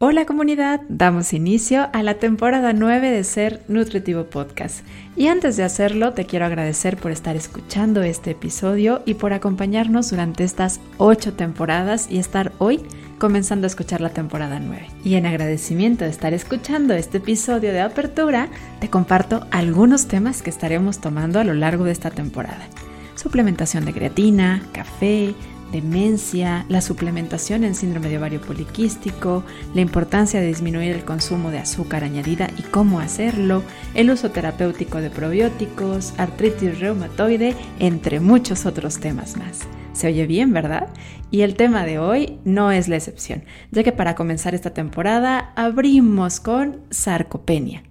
Hola comunidad, damos inicio a la temporada 9 de Ser Nutritivo Podcast. Y antes de hacerlo, te quiero agradecer por estar escuchando este episodio y por acompañarnos durante estas 8 temporadas y estar hoy comenzando a escuchar la temporada 9. Y en agradecimiento de estar escuchando este episodio de apertura, te comparto algunos temas que estaremos tomando a lo largo de esta temporada. Suplementación de creatina, café, demencia, la suplementación en síndrome de ovario poliquístico, la importancia de disminuir el consumo de azúcar añadida y cómo hacerlo, el uso terapéutico de probióticos, artritis reumatoide, entre muchos otros temas más. Se oye bien, ¿verdad? Y el tema de hoy no es la excepción, ya que para comenzar esta temporada abrimos con sarcopenia.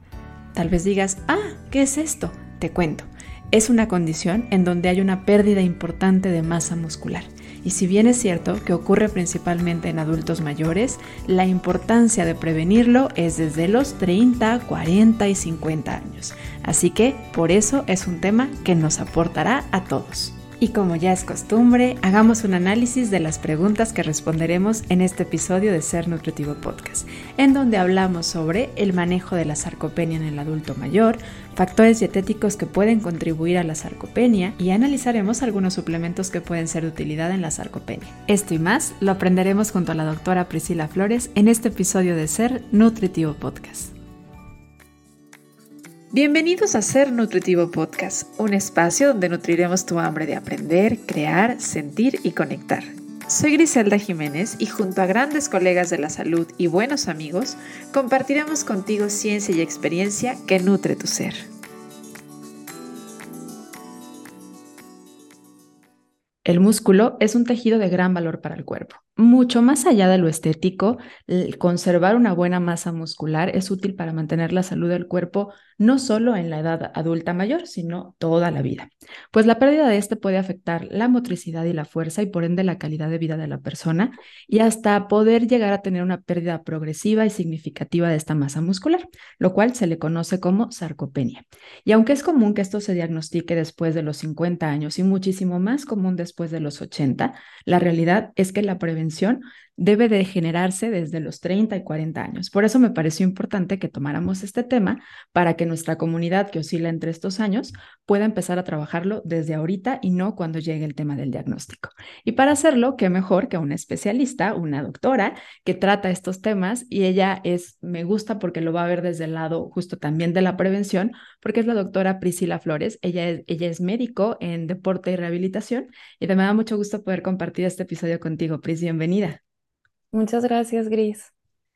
Tal vez digas, ah, ¿qué es esto? Te cuento. Es una condición en donde hay una pérdida importante de masa muscular y si bien es cierto que ocurre principalmente en adultos mayores, la importancia de prevenirlo es desde los 30, 40 y 50 años. Así que por eso es un tema que nos aportará a todos. Y como ya es costumbre, hagamos un análisis de las preguntas que responderemos en este episodio de Ser Nutritivo Podcast, en donde hablamos sobre el manejo de la sarcopenia en el adulto mayor, factores dietéticos que pueden contribuir a la sarcopenia y analizaremos algunos suplementos que pueden ser de utilidad en la sarcopenia. Esto y más lo aprenderemos junto a la doctora Priscila Flores en este episodio de Ser Nutritivo Podcast. Bienvenidos a Ser Nutritivo Podcast, un espacio donde nutriremos tu hambre de aprender, crear, sentir y conectar. Soy Griselda Jiménez y junto a grandes colegas de la salud y buenos amigos, compartiremos contigo ciencia y experiencia que nutre tu ser. El músculo es un tejido de gran valor para el cuerpo. Mucho más allá de lo estético, conservar una buena masa muscular es útil para mantener la salud del cuerpo no solo en la edad adulta mayor, sino toda la vida. Pues la pérdida de este puede afectar la motricidad y la fuerza y por ende la calidad de vida de la persona y hasta poder llegar a tener una pérdida progresiva y significativa de esta masa muscular, lo cual se le conoce como sarcopenia. Y aunque es común que esto se diagnostique después de los 50 años y muchísimo más común después de los 80, la realidad es que la prevención debe de generarse desde los 30 y 40 años. Por eso me pareció importante que tomáramos este tema para que nuestra comunidad que oscila entre estos años pueda empezar a trabajarlo desde ahorita y no cuando llegue el tema del diagnóstico. Y para hacerlo, qué mejor que una especialista, una doctora que trata estos temas y ella es, me gusta porque lo va a ver desde el lado justo también de la prevención, porque es la doctora Priscila Flores. Ella es, ella es médico en deporte y rehabilitación y me da mucho gusto poder compartir este episodio contigo. Pris, bienvenida. Muchas gracias, Gris.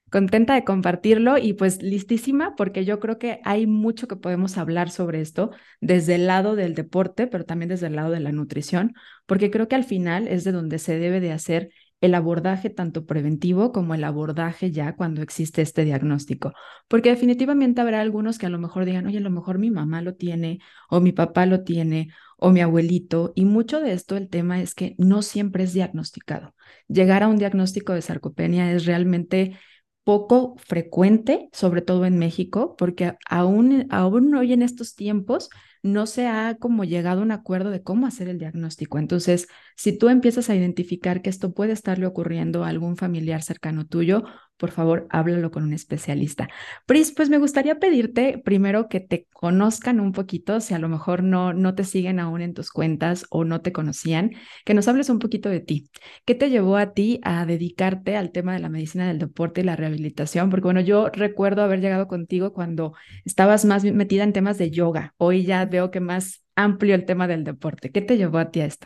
Contenta de compartirlo y pues listísima porque yo creo que hay mucho que podemos hablar sobre esto desde el lado del deporte, pero también desde el lado de la nutrición, porque creo que al final es de donde se debe de hacer el abordaje tanto preventivo como el abordaje ya cuando existe este diagnóstico. Porque definitivamente habrá algunos que a lo mejor digan, oye, a lo mejor mi mamá lo tiene o mi papá lo tiene o mi abuelito. Y mucho de esto el tema es que no siempre es diagnosticado. Llegar a un diagnóstico de sarcopenia es realmente poco frecuente, sobre todo en México, porque aún, aún hoy en estos tiempos no se ha como llegado a un acuerdo de cómo hacer el diagnóstico. Entonces, si tú empiezas a identificar que esto puede estarle ocurriendo a algún familiar cercano tuyo, por favor, háblalo con un especialista. Pris, pues me gustaría pedirte primero que te conozcan un poquito, si a lo mejor no, no te siguen aún en tus cuentas o no te conocían, que nos hables un poquito de ti. ¿Qué te llevó a ti a dedicarte al tema de la medicina del deporte y la rehabilitación? Porque bueno, yo recuerdo haber llegado contigo cuando estabas más metida en temas de yoga. Hoy ya veo que más amplio el tema del deporte. ¿Qué te llevó a ti a esto?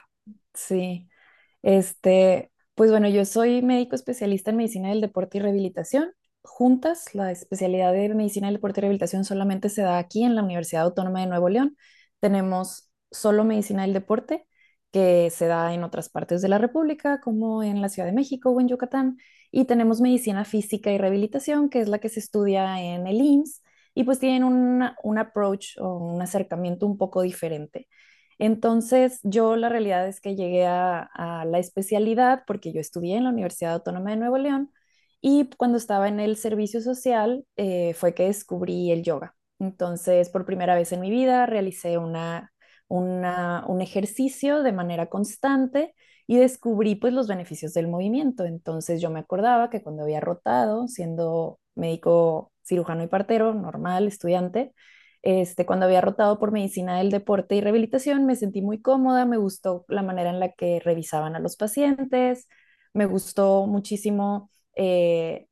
Sí, este, pues bueno, yo soy médico especialista en medicina del deporte y rehabilitación. Juntas, la especialidad de medicina del deporte y rehabilitación solamente se da aquí en la Universidad Autónoma de Nuevo León. Tenemos solo medicina del deporte, que se da en otras partes de la República, como en la Ciudad de México o en Yucatán. Y tenemos medicina física y rehabilitación, que es la que se estudia en el IMSS, y pues tienen un approach o un acercamiento un poco diferente. Entonces, yo la realidad es que llegué a, la especialidad porque yo estudié en la Universidad Autónoma de Nuevo León y cuando estaba en el servicio social eh, fue que descubrí el yoga. Entonces, por primera vez en mi vida realicé una, un ejercicio de manera constante y descubrí pues los beneficios del movimiento. Entonces yo me acordaba que cuando había rotado, siendo médico cirujano y partero, normal, estudiante, este, cuando había rotado por medicina del deporte y rehabilitación, me sentí muy cómoda, me gustó la manera en la que revisaban a los pacientes, me gustó muchísimo eh,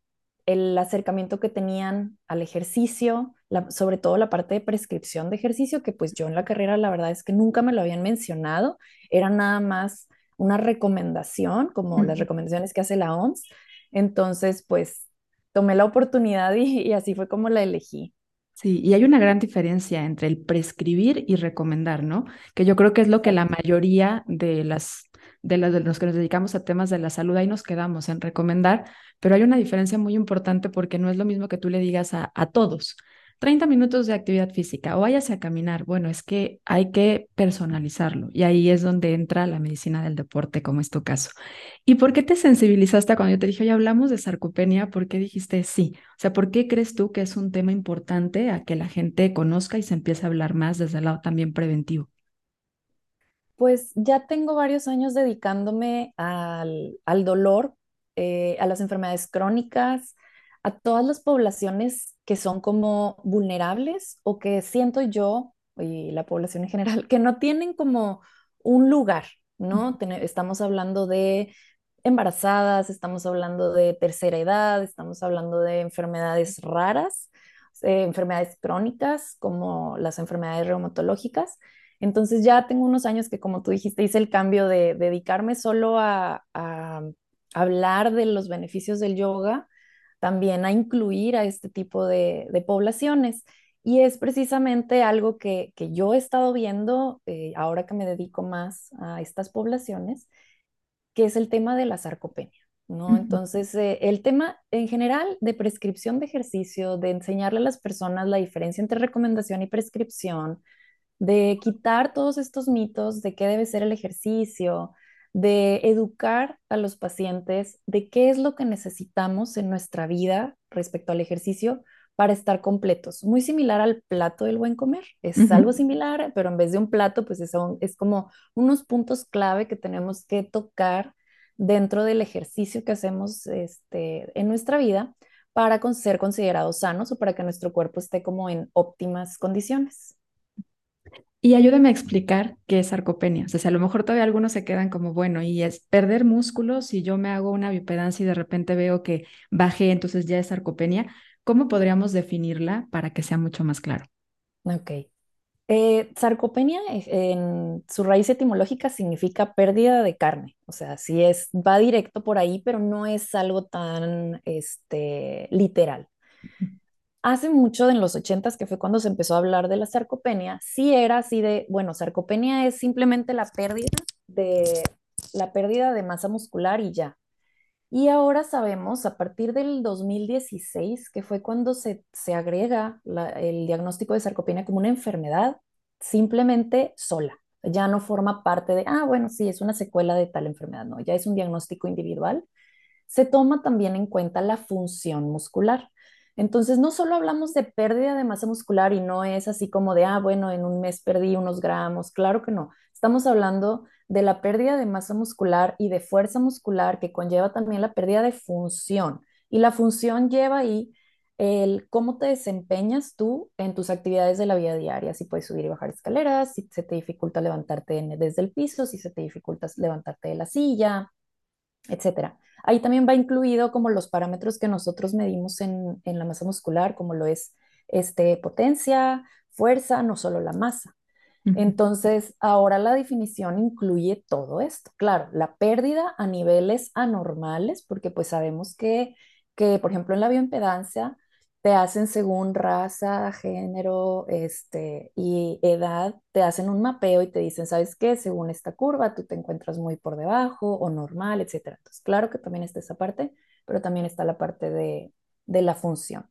el acercamiento que tenían al ejercicio, sobre todo la parte de prescripción de ejercicio, que pues yo en la carrera la verdad es que nunca me lo habían mencionado, era nada más una recomendación, como las recomendaciones que hace la OMS. Entonces, pues tomé la oportunidad y, así fue como la elegí. Sí, y hay una gran diferencia entre el prescribir y recomendar, ¿no? Que yo creo que es lo que la mayoría de las de, los que nos dedicamos a temas de la salud ahí nos quedamos en recomendar, pero hay una diferencia muy importante porque no es lo mismo que tú le digas a, a todos. 30 minutos de actividad física o váyase a caminar. Bueno, es que hay que personalizarlo y ahí es donde entra la medicina del deporte, como es tu caso. ¿Y por qué te sensibilizaste cuando yo te dije, ya hablamos de sarcopenia? ¿Por qué dijiste sí? O sea, ¿por qué crees tú que es un tema importante a que la gente conozca y se empiece a hablar más desde el lado también preventivo? Pues ya tengo varios años dedicándome al, al dolor, eh, a las enfermedades crónicas, a todas las poblaciones que son como vulnerables o que siento yo y la población en general que no tienen como un lugar, ¿no? estamos hablando de embarazadas, estamos hablando de tercera edad, estamos hablando de enfermedades raras, eh, enfermedades crónicas como las enfermedades reumatológicas. Entonces ya tengo unos años que, como tú dijiste, hice el cambio de dedicarme solo a hablar de los beneficios del yoga también a incluir a este tipo de, poblaciones. Y es precisamente algo que, yo he estado viendo eh, ahora que me dedico más a estas poblaciones, que es el tema de la sarcopenia. ¿no? Entonces, eh, el tema en general de prescripción de ejercicio, de enseñarle a las personas la diferencia entre recomendación y prescripción, de quitar todos estos mitos de qué debe ser el ejercicio, de educar a los pacientes de qué es lo que necesitamos en nuestra vida respecto al ejercicio para estar completos. Muy similar al plato del buen comer. Es algo similar, pero en vez de un plato, pues es, es como unos puntos clave que tenemos que tocar dentro del ejercicio que hacemos este, en nuestra vida para ser considerados sanos o para que nuestro cuerpo esté como en óptimas condiciones. Y ayúdame a explicar qué es sarcopenia. O sea, si a lo mejor todavía algunos se quedan como, bueno, y es perder músculos, si yo me hago una biopedancia y de repente veo que bajé, entonces ya es sarcopenia, ¿cómo podríamos definirla para que sea mucho más claro? Ok. Eh, sarcopenia en su raíz etimológica significa pérdida de carne, o sea, sí es, va directo por ahí, pero no es algo tan este, literal hace mucho, en los ochentas, que fue cuando se empezó a hablar de la sarcopenia, sí era así de, bueno, sarcopenia es simplemente la pérdida de, la pérdida de masa muscular y ya. Y ahora sabemos, a partir del 2016, que fue cuando se, se agrega el diagnóstico de sarcopenia como una enfermedad simplemente sola. Ya no forma parte de, ah, bueno, sí, es una secuela de tal enfermedad, no, ya es un diagnóstico individual. Se toma también en cuenta la función muscular. Entonces, no solo hablamos de pérdida de masa muscular y no es así como de, ah, bueno, en un mes perdí unos gramos, claro que no. Estamos hablando de la pérdida de masa muscular y de fuerza muscular que conlleva también la pérdida de función. Y la función lleva ahí el cómo te desempeñas tú en tus actividades de la vida diaria, si puedes subir y bajar escaleras, si se te dificulta levantarte desde el piso, si se te dificulta levantarte de la silla, etcétera. Ahí también va incluido como los parámetros que nosotros medimos en, la masa muscular, como lo es este, potencia, fuerza, no solo la masa. Entonces, ahora la definición incluye todo esto. Claro, la pérdida a niveles anormales, porque pues sabemos que, que por ejemplo, en la bioimpedancia, te hacen según raza, género, este, y edad, te hacen un mapeo y te dicen, ¿sabes qué? Según esta curva, tú te encuentras muy por debajo o normal, etc. Entonces, claro que también está esa parte, pero también está la parte de, de la función.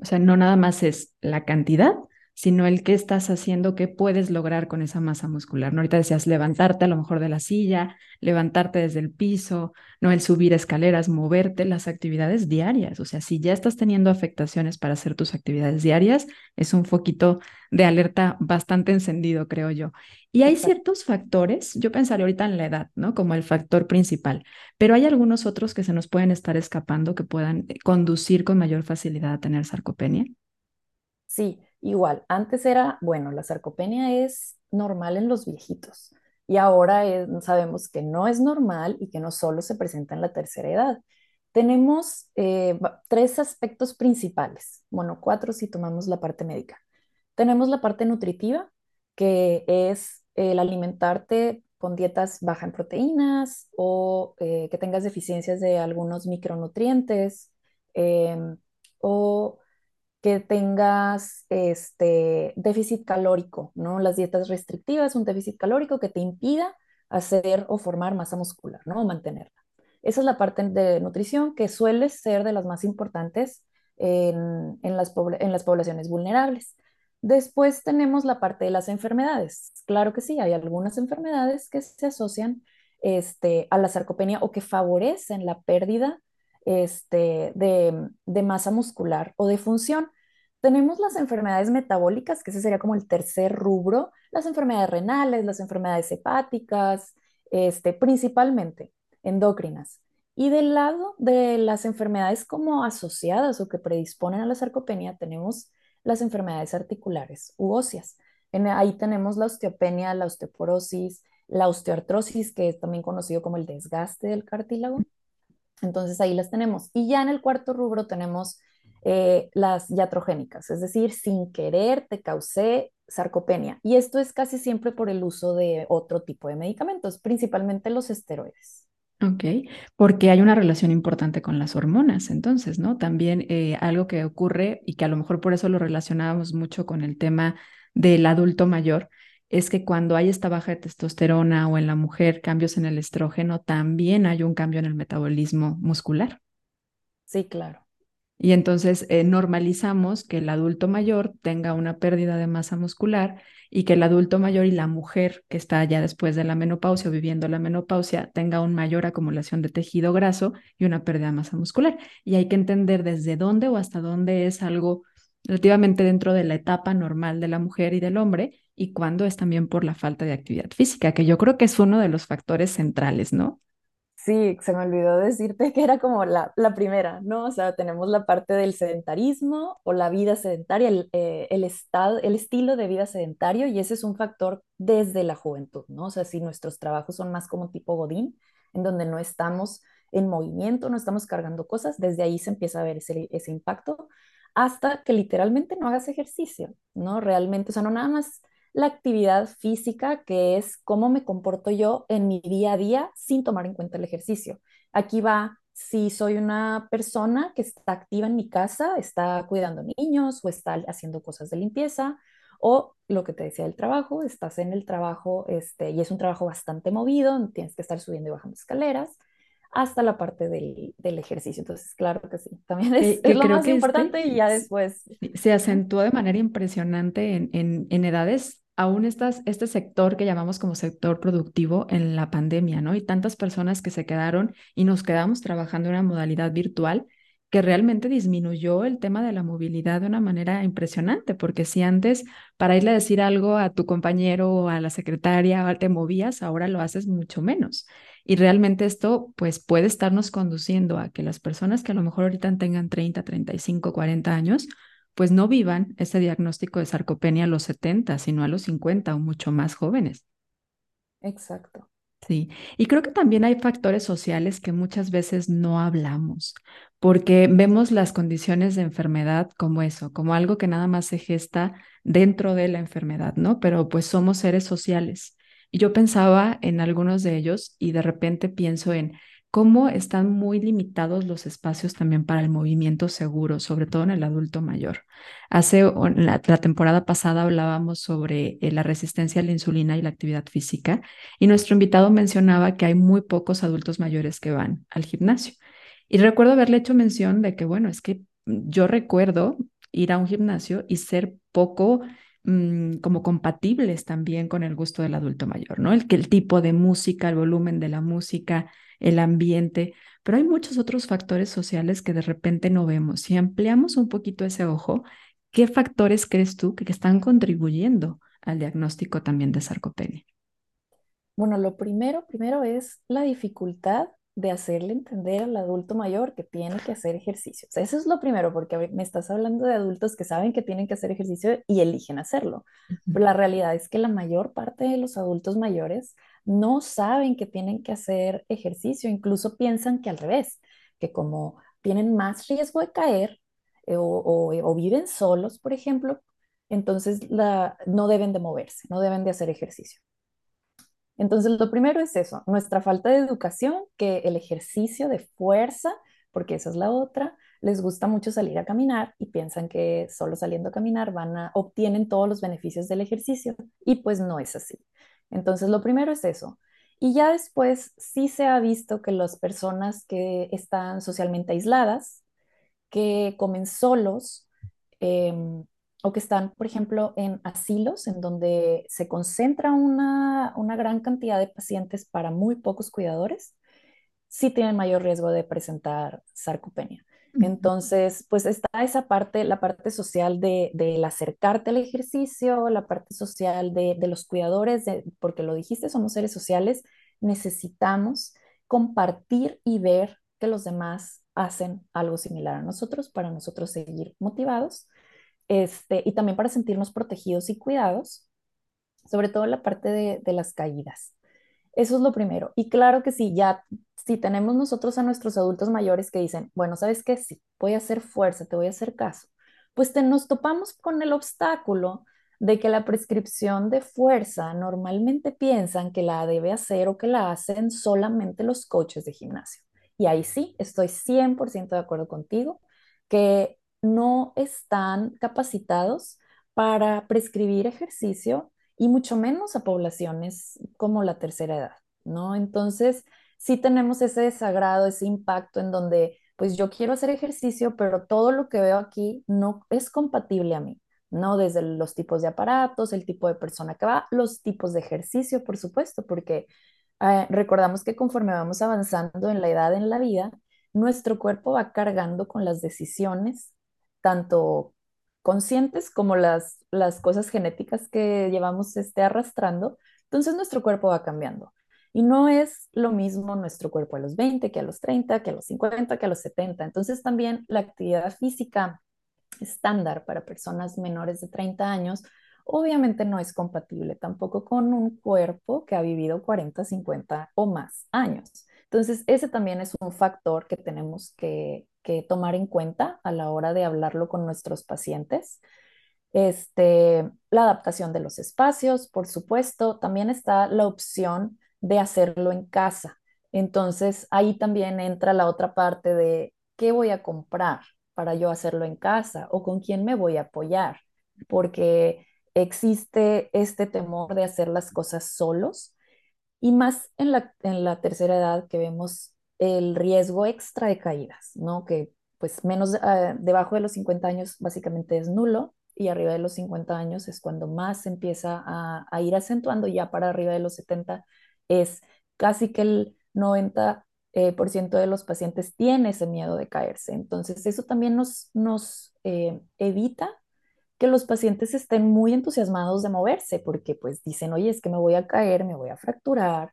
O sea, no nada más es la cantidad, sino el qué estás haciendo, qué puedes lograr con esa masa muscular. ¿no? Ahorita decías levantarte a lo mejor de la silla, levantarte desde el piso, no el subir escaleras, moverte, las actividades diarias. O sea, si ya estás teniendo afectaciones para hacer tus actividades diarias, es un foquito de alerta bastante encendido, creo yo. Y hay ciertos factores, yo pensaría ahorita en la edad, ¿no? Como el factor principal, pero hay algunos otros que se nos pueden estar escapando que puedan conducir con mayor facilidad a tener sarcopenia. Sí, igual, antes era, bueno, la sarcopenia es normal en los viejitos y ahora sabemos que no es normal y que no solo se presenta en la tercera edad. Tenemos eh, tres aspectos principales, bueno, cuatro si tomamos la parte médica. Tenemos la parte nutritiva, que es el alimentarte con dietas bajas en proteínas o eh, que tengas deficiencias de algunos micronutrientes em, o que tengas este déficit calórico, ¿no? Las dietas restrictivas, un déficit calórico que te impida hacer o formar masa muscular, ¿no? O mantenerla. Esa es la parte de nutrición que suele ser de las más importantes en, las, en las poblaciones vulnerables. Después tenemos la parte de las enfermedades. Claro que sí, hay algunas enfermedades que se asocian este, a la sarcopenia o que favorecen la pérdida este, de, masa muscular o de función. Tenemos las enfermedades metabólicas, que ese sería como el tercer rubro, las enfermedades renales, las enfermedades hepáticas, este, principalmente endocrinas. Y del lado de las enfermedades como asociadas o que predisponen a la sarcopenia, tenemos las enfermedades articulares u óseas. ahí tenemos la osteopenia, la osteoporosis, la osteoartrosis, que es también conocido como el desgaste del cartílago. Entonces ahí las tenemos. Y ya en el cuarto rubro tenemos eh, las iatrogénicas, es decir, sin querer te causé sarcopenia. Y esto es casi siempre por el uso de otro tipo de medicamentos, principalmente los esteroides. Ok, porque hay una relación importante con las hormonas, entonces, ¿no? También eh, algo que ocurre y que a lo mejor por eso lo relacionábamos mucho con el tema del adulto mayor, es que cuando hay esta baja de testosterona o en la mujer cambios en el estrógeno, también hay un cambio en el metabolismo muscular. Sí, claro. Y entonces eh, normalizamos que el adulto mayor tenga una pérdida de masa muscular y que el adulto mayor y la mujer que está ya después de la menopausia o viviendo la menopausia tenga una mayor acumulación de tejido graso y una pérdida de masa muscular. Y hay que entender desde dónde o hasta dónde es algo relativamente dentro de la etapa normal de la mujer y del hombre y cuándo es también por la falta de actividad física, que yo creo que es uno de los factores centrales, ¿no? Sí, se me olvidó decirte que era como la, primera, ¿no? O sea, tenemos la parte del sedentarismo o la vida sedentaria, el, eh, el, estado, el estilo de vida sedentario, y ese es un factor desde la juventud, ¿no? O sea, si nuestros trabajos son más como tipo Godín, en donde no estamos en movimiento, no estamos cargando cosas, desde ahí se empieza a ver ese, ese impacto, hasta que literalmente no hagas ejercicio, ¿no? Realmente, o sea, no nada más la actividad física, que es cómo me comporto yo en mi día a día sin tomar en cuenta el ejercicio. Aquí va si soy una persona que está activa en mi casa, está cuidando niños o está haciendo cosas de limpieza, o lo que te decía del trabajo, estás en el trabajo este, y es un trabajo bastante movido, tienes que estar subiendo y bajando escaleras, hasta la parte del, ejercicio. Entonces, claro que sí, también es, lo más importante y ya después. Se acentúa de manera impresionante en, en, en edades aún estás, este sector que llamamos como sector productivo en la pandemia, ¿no? Y tantas personas que se quedaron y nos quedamos trabajando en una modalidad virtual que realmente disminuyó el tema de la movilidad de una manera impresionante, porque si antes para irle a decir algo a tu compañero o a la secretaria te movías, ahora lo haces mucho menos. Y realmente esto pues puede estarnos conduciendo a que las personas que a lo mejor ahorita tengan 30, 35, 40 años, pues no vivan ese diagnóstico de sarcopenia a los 70, sino a los 50 o mucho más jóvenes. Exacto. Sí, y creo que también hay factores sociales que muchas veces no hablamos, porque vemos las condiciones de enfermedad como eso, como algo que nada más se gesta dentro de la enfermedad, ¿no? Pero pues somos seres sociales. Y yo pensaba en algunos de ellos y de repente pienso en cómo están muy limitados los espacios también para el movimiento seguro, sobre todo en el adulto mayor. Hace la, temporada pasada hablábamos sobre eh, la resistencia a la insulina y la actividad física y nuestro invitado mencionaba que hay muy pocos adultos mayores que van al gimnasio. Y recuerdo haberle hecho mención de que, bueno, es que yo recuerdo ir a un gimnasio y ser poco mm, como compatibles también con el gusto del adulto mayor, ¿no? El que el tipo de música, el volumen de la música, el ambiente, pero hay muchos otros factores sociales que de repente no vemos. Si ampliamos un poquito ese ojo, ¿qué factores crees tú que, están contribuyendo al diagnóstico también de sarcopenia? Bueno, lo primero, primero es la dificultad de hacerle entender al adulto mayor que tiene que hacer ejercicio. eso es lo primero, porque me estás hablando de adultos que saben que tienen que hacer ejercicio y eligen hacerlo. Pero la realidad es que la mayor parte de los adultos mayores no saben que tienen que hacer ejercicio, incluso piensan que al revés, que como tienen más riesgo de caer eh, o, viven solos, por ejemplo, entonces no deben de moverse, no deben de hacer ejercicio. Entonces, lo primero es eso, nuestra falta de educación, que el ejercicio de fuerza, porque esa es la otra, les gusta mucho salir a caminar y piensan que solo saliendo a caminar van a obtienen todos los beneficios del ejercicio y pues no es así. Entonces, lo primero es eso. Y ya después sí se ha visto que las personas que están socialmente aisladas, que comen solos, em, o que están, por ejemplo, en asilos en donde se concentra una, gran cantidad de pacientes para muy pocos cuidadores, sí tienen mayor riesgo de presentar sarcopenia. Entonces, pues está esa parte, la parte social de, del acercarte al ejercicio, la parte social de, de los cuidadores, de, porque lo dijiste, somos seres sociales, necesitamos compartir y ver que los demás hacen algo similar a nosotros para nosotros seguir motivados este, y también para sentirnos protegidos y cuidados, sobre todo la parte de, de las caídas. Eso es lo primero. Y claro que sí, ya si tenemos nosotros a nuestros adultos mayores que dicen, bueno, ¿sabes qué? Sí, voy a hacer fuerza, te voy a hacer caso. Pues te, nos topamos con el obstáculo de que la prescripción de fuerza normalmente piensan que la debe hacer o que la hacen solamente los coaches de gimnasio. Y ahí sí, estoy 100% de acuerdo contigo, que no están capacitados para prescribir ejercicio y mucho menos a poblaciones como la tercera edad, ¿no? Entonces, sí tenemos ese desagrado, ese impacto en donde, pues yo quiero hacer ejercicio, pero todo lo que veo aquí no es compatible a mí, ¿no? Desde los tipos de aparatos, el tipo de persona que va, los tipos de ejercicio, por supuesto, porque eh, recordamos que conforme vamos avanzando en la edad en la vida, nuestro cuerpo va cargando con las decisiones tanto conscientes como las, las cosas genéticas que llevamos este, arrastrando, entonces nuestro cuerpo va cambiando. Y no es lo mismo nuestro cuerpo a los 20 que a los 30, que a los 50, que a los 70. Entonces también la actividad física estándar para personas menores de 30 años obviamente no es compatible tampoco con un cuerpo que ha vivido 40, 50 o más años. Entonces ese también es un factor que tenemos que, tomar en cuenta a la hora de hablarlo con nuestros pacientes. Este, la adaptación de los espacios, por supuesto, también está la opción de hacerlo en casa. Entonces, ahí también entra la otra parte de qué voy a comprar para yo hacerlo en casa o con quién me voy a apoyar, porque existe este temor de hacer las cosas solos y más en la, en la tercera edad que vemos el riesgo extra de caídas, ¿no? Que pues menos ah, debajo de los 50 años básicamente es nulo y arriba de los 50 años es cuando más empieza a, ir acentuando, ya para arriba de los 70 es casi que el 90% eh, por ciento de los pacientes tiene ese miedo de caerse. Entonces eso también nos, nos eh, evita que los pacientes estén muy entusiasmados de moverse porque pues dicen, oye, es que me voy a caer, me voy a fracturar,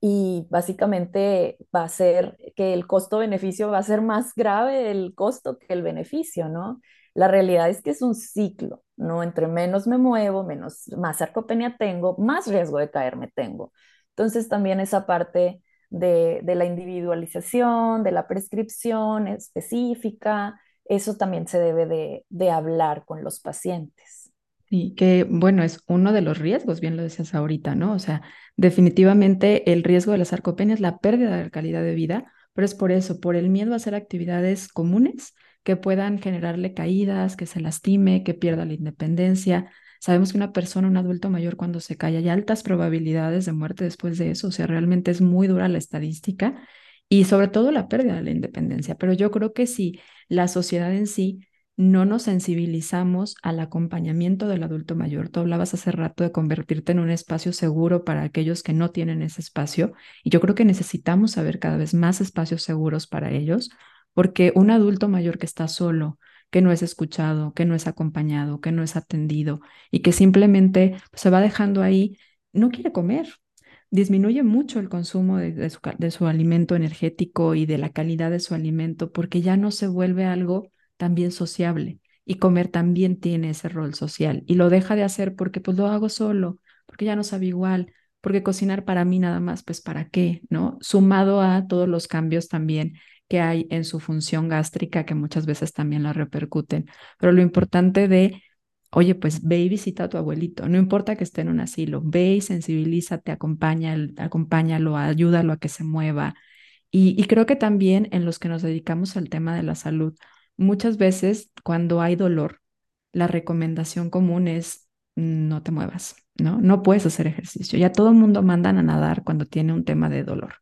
y básicamente va a ser que el costo-beneficio va a ser más grave el costo que el beneficio, ¿no? La realidad es que es un ciclo, ¿no? Entre menos me muevo, menos, más sarcopenia tengo, más riesgo de caerme tengo. Entonces también esa parte de, de la individualización, de la prescripción específica, eso también se debe de, de hablar con los pacientes. Y que, bueno, es uno de los riesgos, bien lo decías ahorita, ¿no? O sea, definitivamente el riesgo de la sarcopenia es la pérdida de calidad de vida, pero es por eso, por el miedo a hacer actividades comunes que puedan generarle caídas, que se lastime, que pierda la independencia. Sabemos que una persona, un adulto mayor, cuando se cae, hay altas probabilidades de muerte después de eso, o sea, realmente es muy dura la estadística y sobre todo la pérdida de la independencia. Pero yo creo que si la sociedad en sí no nos sensibilizamos al acompañamiento del adulto mayor. Tú hablabas hace rato de convertirte en un espacio seguro para aquellos que no tienen ese espacio y yo creo que necesitamos saber cada vez más espacios seguros para ellos, porque un adulto mayor que está solo, que no es escuchado, que no es acompañado, que no es atendido y que simplemente se va dejando ahí, no quiere comer. Disminuye mucho el consumo de, su, alimento energético y de la calidad de su alimento porque ya no se vuelve algo también sociable y comer también tiene ese rol social y lo deja de hacer porque pues lo hago solo, porque ya no sabe igual, porque cocinar para mí nada más, pues para qué, ¿no? Sumado a todos los cambios también que hay en su función gástrica que muchas veces también la repercuten. Pero lo importante de, oye, pues ve y visita a tu abuelito, no importa que esté en un asilo, ve y sensibilízate, acompaña, acompáñalo, ayúdalo a que se mueva. Y, y creo que también en los que nos dedicamos al tema de la salud, muchas veces cuando hay dolor, la recomendación común es no te muevas, ¿no? No puedes hacer ejercicio. Ya todo el mundo mandan a nadar cuando tiene un tema de dolor.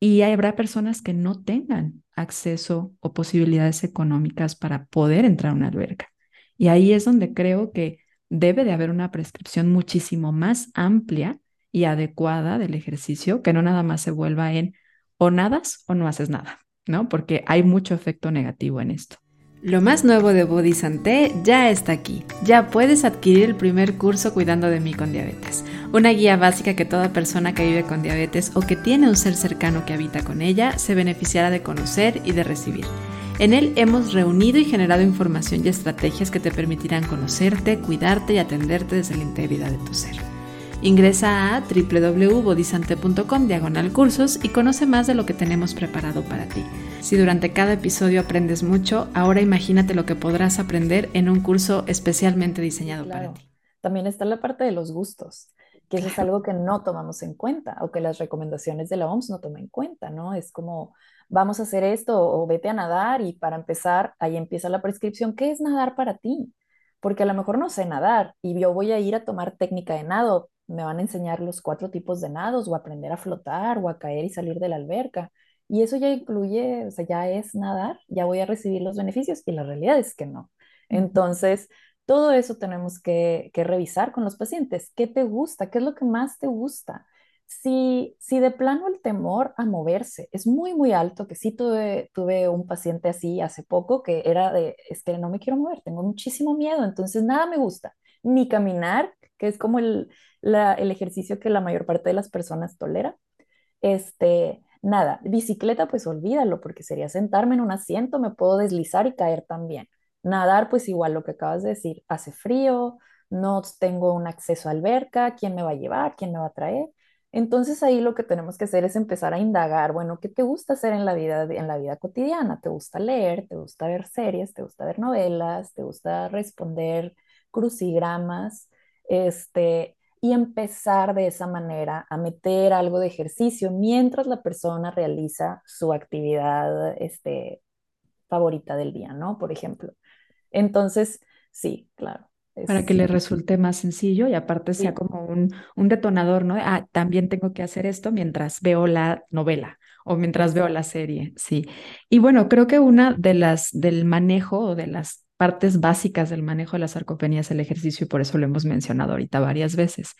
Y habrá personas que no tengan acceso o posibilidades económicas para poder entrar a una alberca. Y ahí es donde creo que debe de haber una prescripción muchísimo más amplia y adecuada del ejercicio, que no nada más se vuelva en o nadas o no haces nada, ¿no? Porque hay mucho efecto negativo en esto. Lo más nuevo de Body Santé ya está aquí. Ya puedes adquirir el primer curso Cuidando de mí con diabetes, una guía básica que toda persona que vive con diabetes o que tiene un ser cercano que habita con ella se beneficiará de conocer y de recibir. En él hemos reunido y generado información y estrategias que te permitirán conocerte, cuidarte y atenderte desde la integridad de tu ser. Ingresa a www.bodisante.com diagonal cursos y conoce más de lo que tenemos preparado para ti. Si durante cada episodio aprendes mucho, ahora imagínate lo que podrás aprender en un curso especialmente diseñado para ti. También está la parte de los gustos, que es algo que no tomamos en cuenta o que las recomendaciones de la OMS no toman en cuenta, ¿no? Es como, vamos a hacer esto o vete a nadar y para empezar, ahí empieza la prescripción. ¿Qué es nadar para ti? Porque a lo mejor no sé nadar y yo voy a ir a tomar técnica de nado, me van a enseñar los cuatro tipos de nados o aprender a flotar o a caer y salir de la alberca. Y eso ya incluye, o sea, ya es nadar, ya voy a recibir los beneficios y la realidad es que no. Entonces, todo eso tenemos que, revisar con los pacientes. ¿Qué te gusta? ¿Qué es lo que más te gusta? Si, si de plano el temor a moverse es muy, muy alto, que sí tuve, tuve un paciente así hace poco que era de, es que no me quiero mover, tengo muchísimo miedo, entonces nada me gusta, ni caminar, que es como el, el ejercicio que la mayor parte de las personas tolera. Este, nada, bicicleta, pues olvídalo, porque sería sentarme en un asiento, me puedo deslizar y caer también. Nadar, pues igual lo que acabas de decir, hace frío, no tengo un acceso a alberca, ¿quién me va a llevar? ¿Quién me va a traer? Entonces ahí lo que tenemos que hacer es empezar a indagar, bueno, ¿qué te gusta hacer en la vida, en la vida cotidiana? ¿Te gusta leer? ¿Te gusta ver series? ¿Te gusta ver novelas? ¿Te gusta responder crucigramas? Este, y empezar de esa manera a meter algo de ejercicio mientras la persona realiza su actividad este, favorita del día, ¿no? Por ejemplo. Entonces, sí, claro. Para que le resulte más sencillo y aparte sea como un, un, detonador, ¿no? Ah, también tengo que hacer esto mientras veo la novela o mientras veo la serie, sí. Y bueno, creo que una de las del manejo o de las partes básicas del manejo de la sarcopenia es el ejercicio y por eso lo hemos mencionado ahorita varias veces.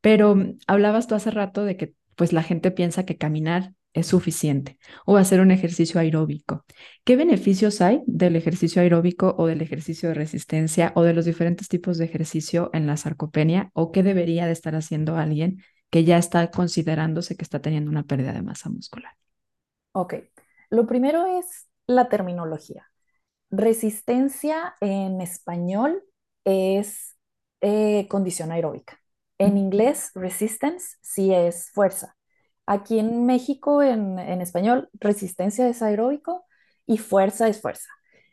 Pero mm, hablabas tú hace rato de que pues la gente piensa que caminar es suficiente o hacer un ejercicio aeróbico. ¿Qué beneficios hay del ejercicio aeróbico o del ejercicio de resistencia o de los diferentes tipos de ejercicio en la sarcopenia o qué debería de estar haciendo alguien que ya está considerándose que está teniendo una pérdida de masa muscular? Ok, lo primero es la terminología. Resistencia en español es eh, condición aeróbica. En inglés, resistance sí es fuerza. Aquí en México, en, español, resistencia es aeróbico y fuerza es fuerza.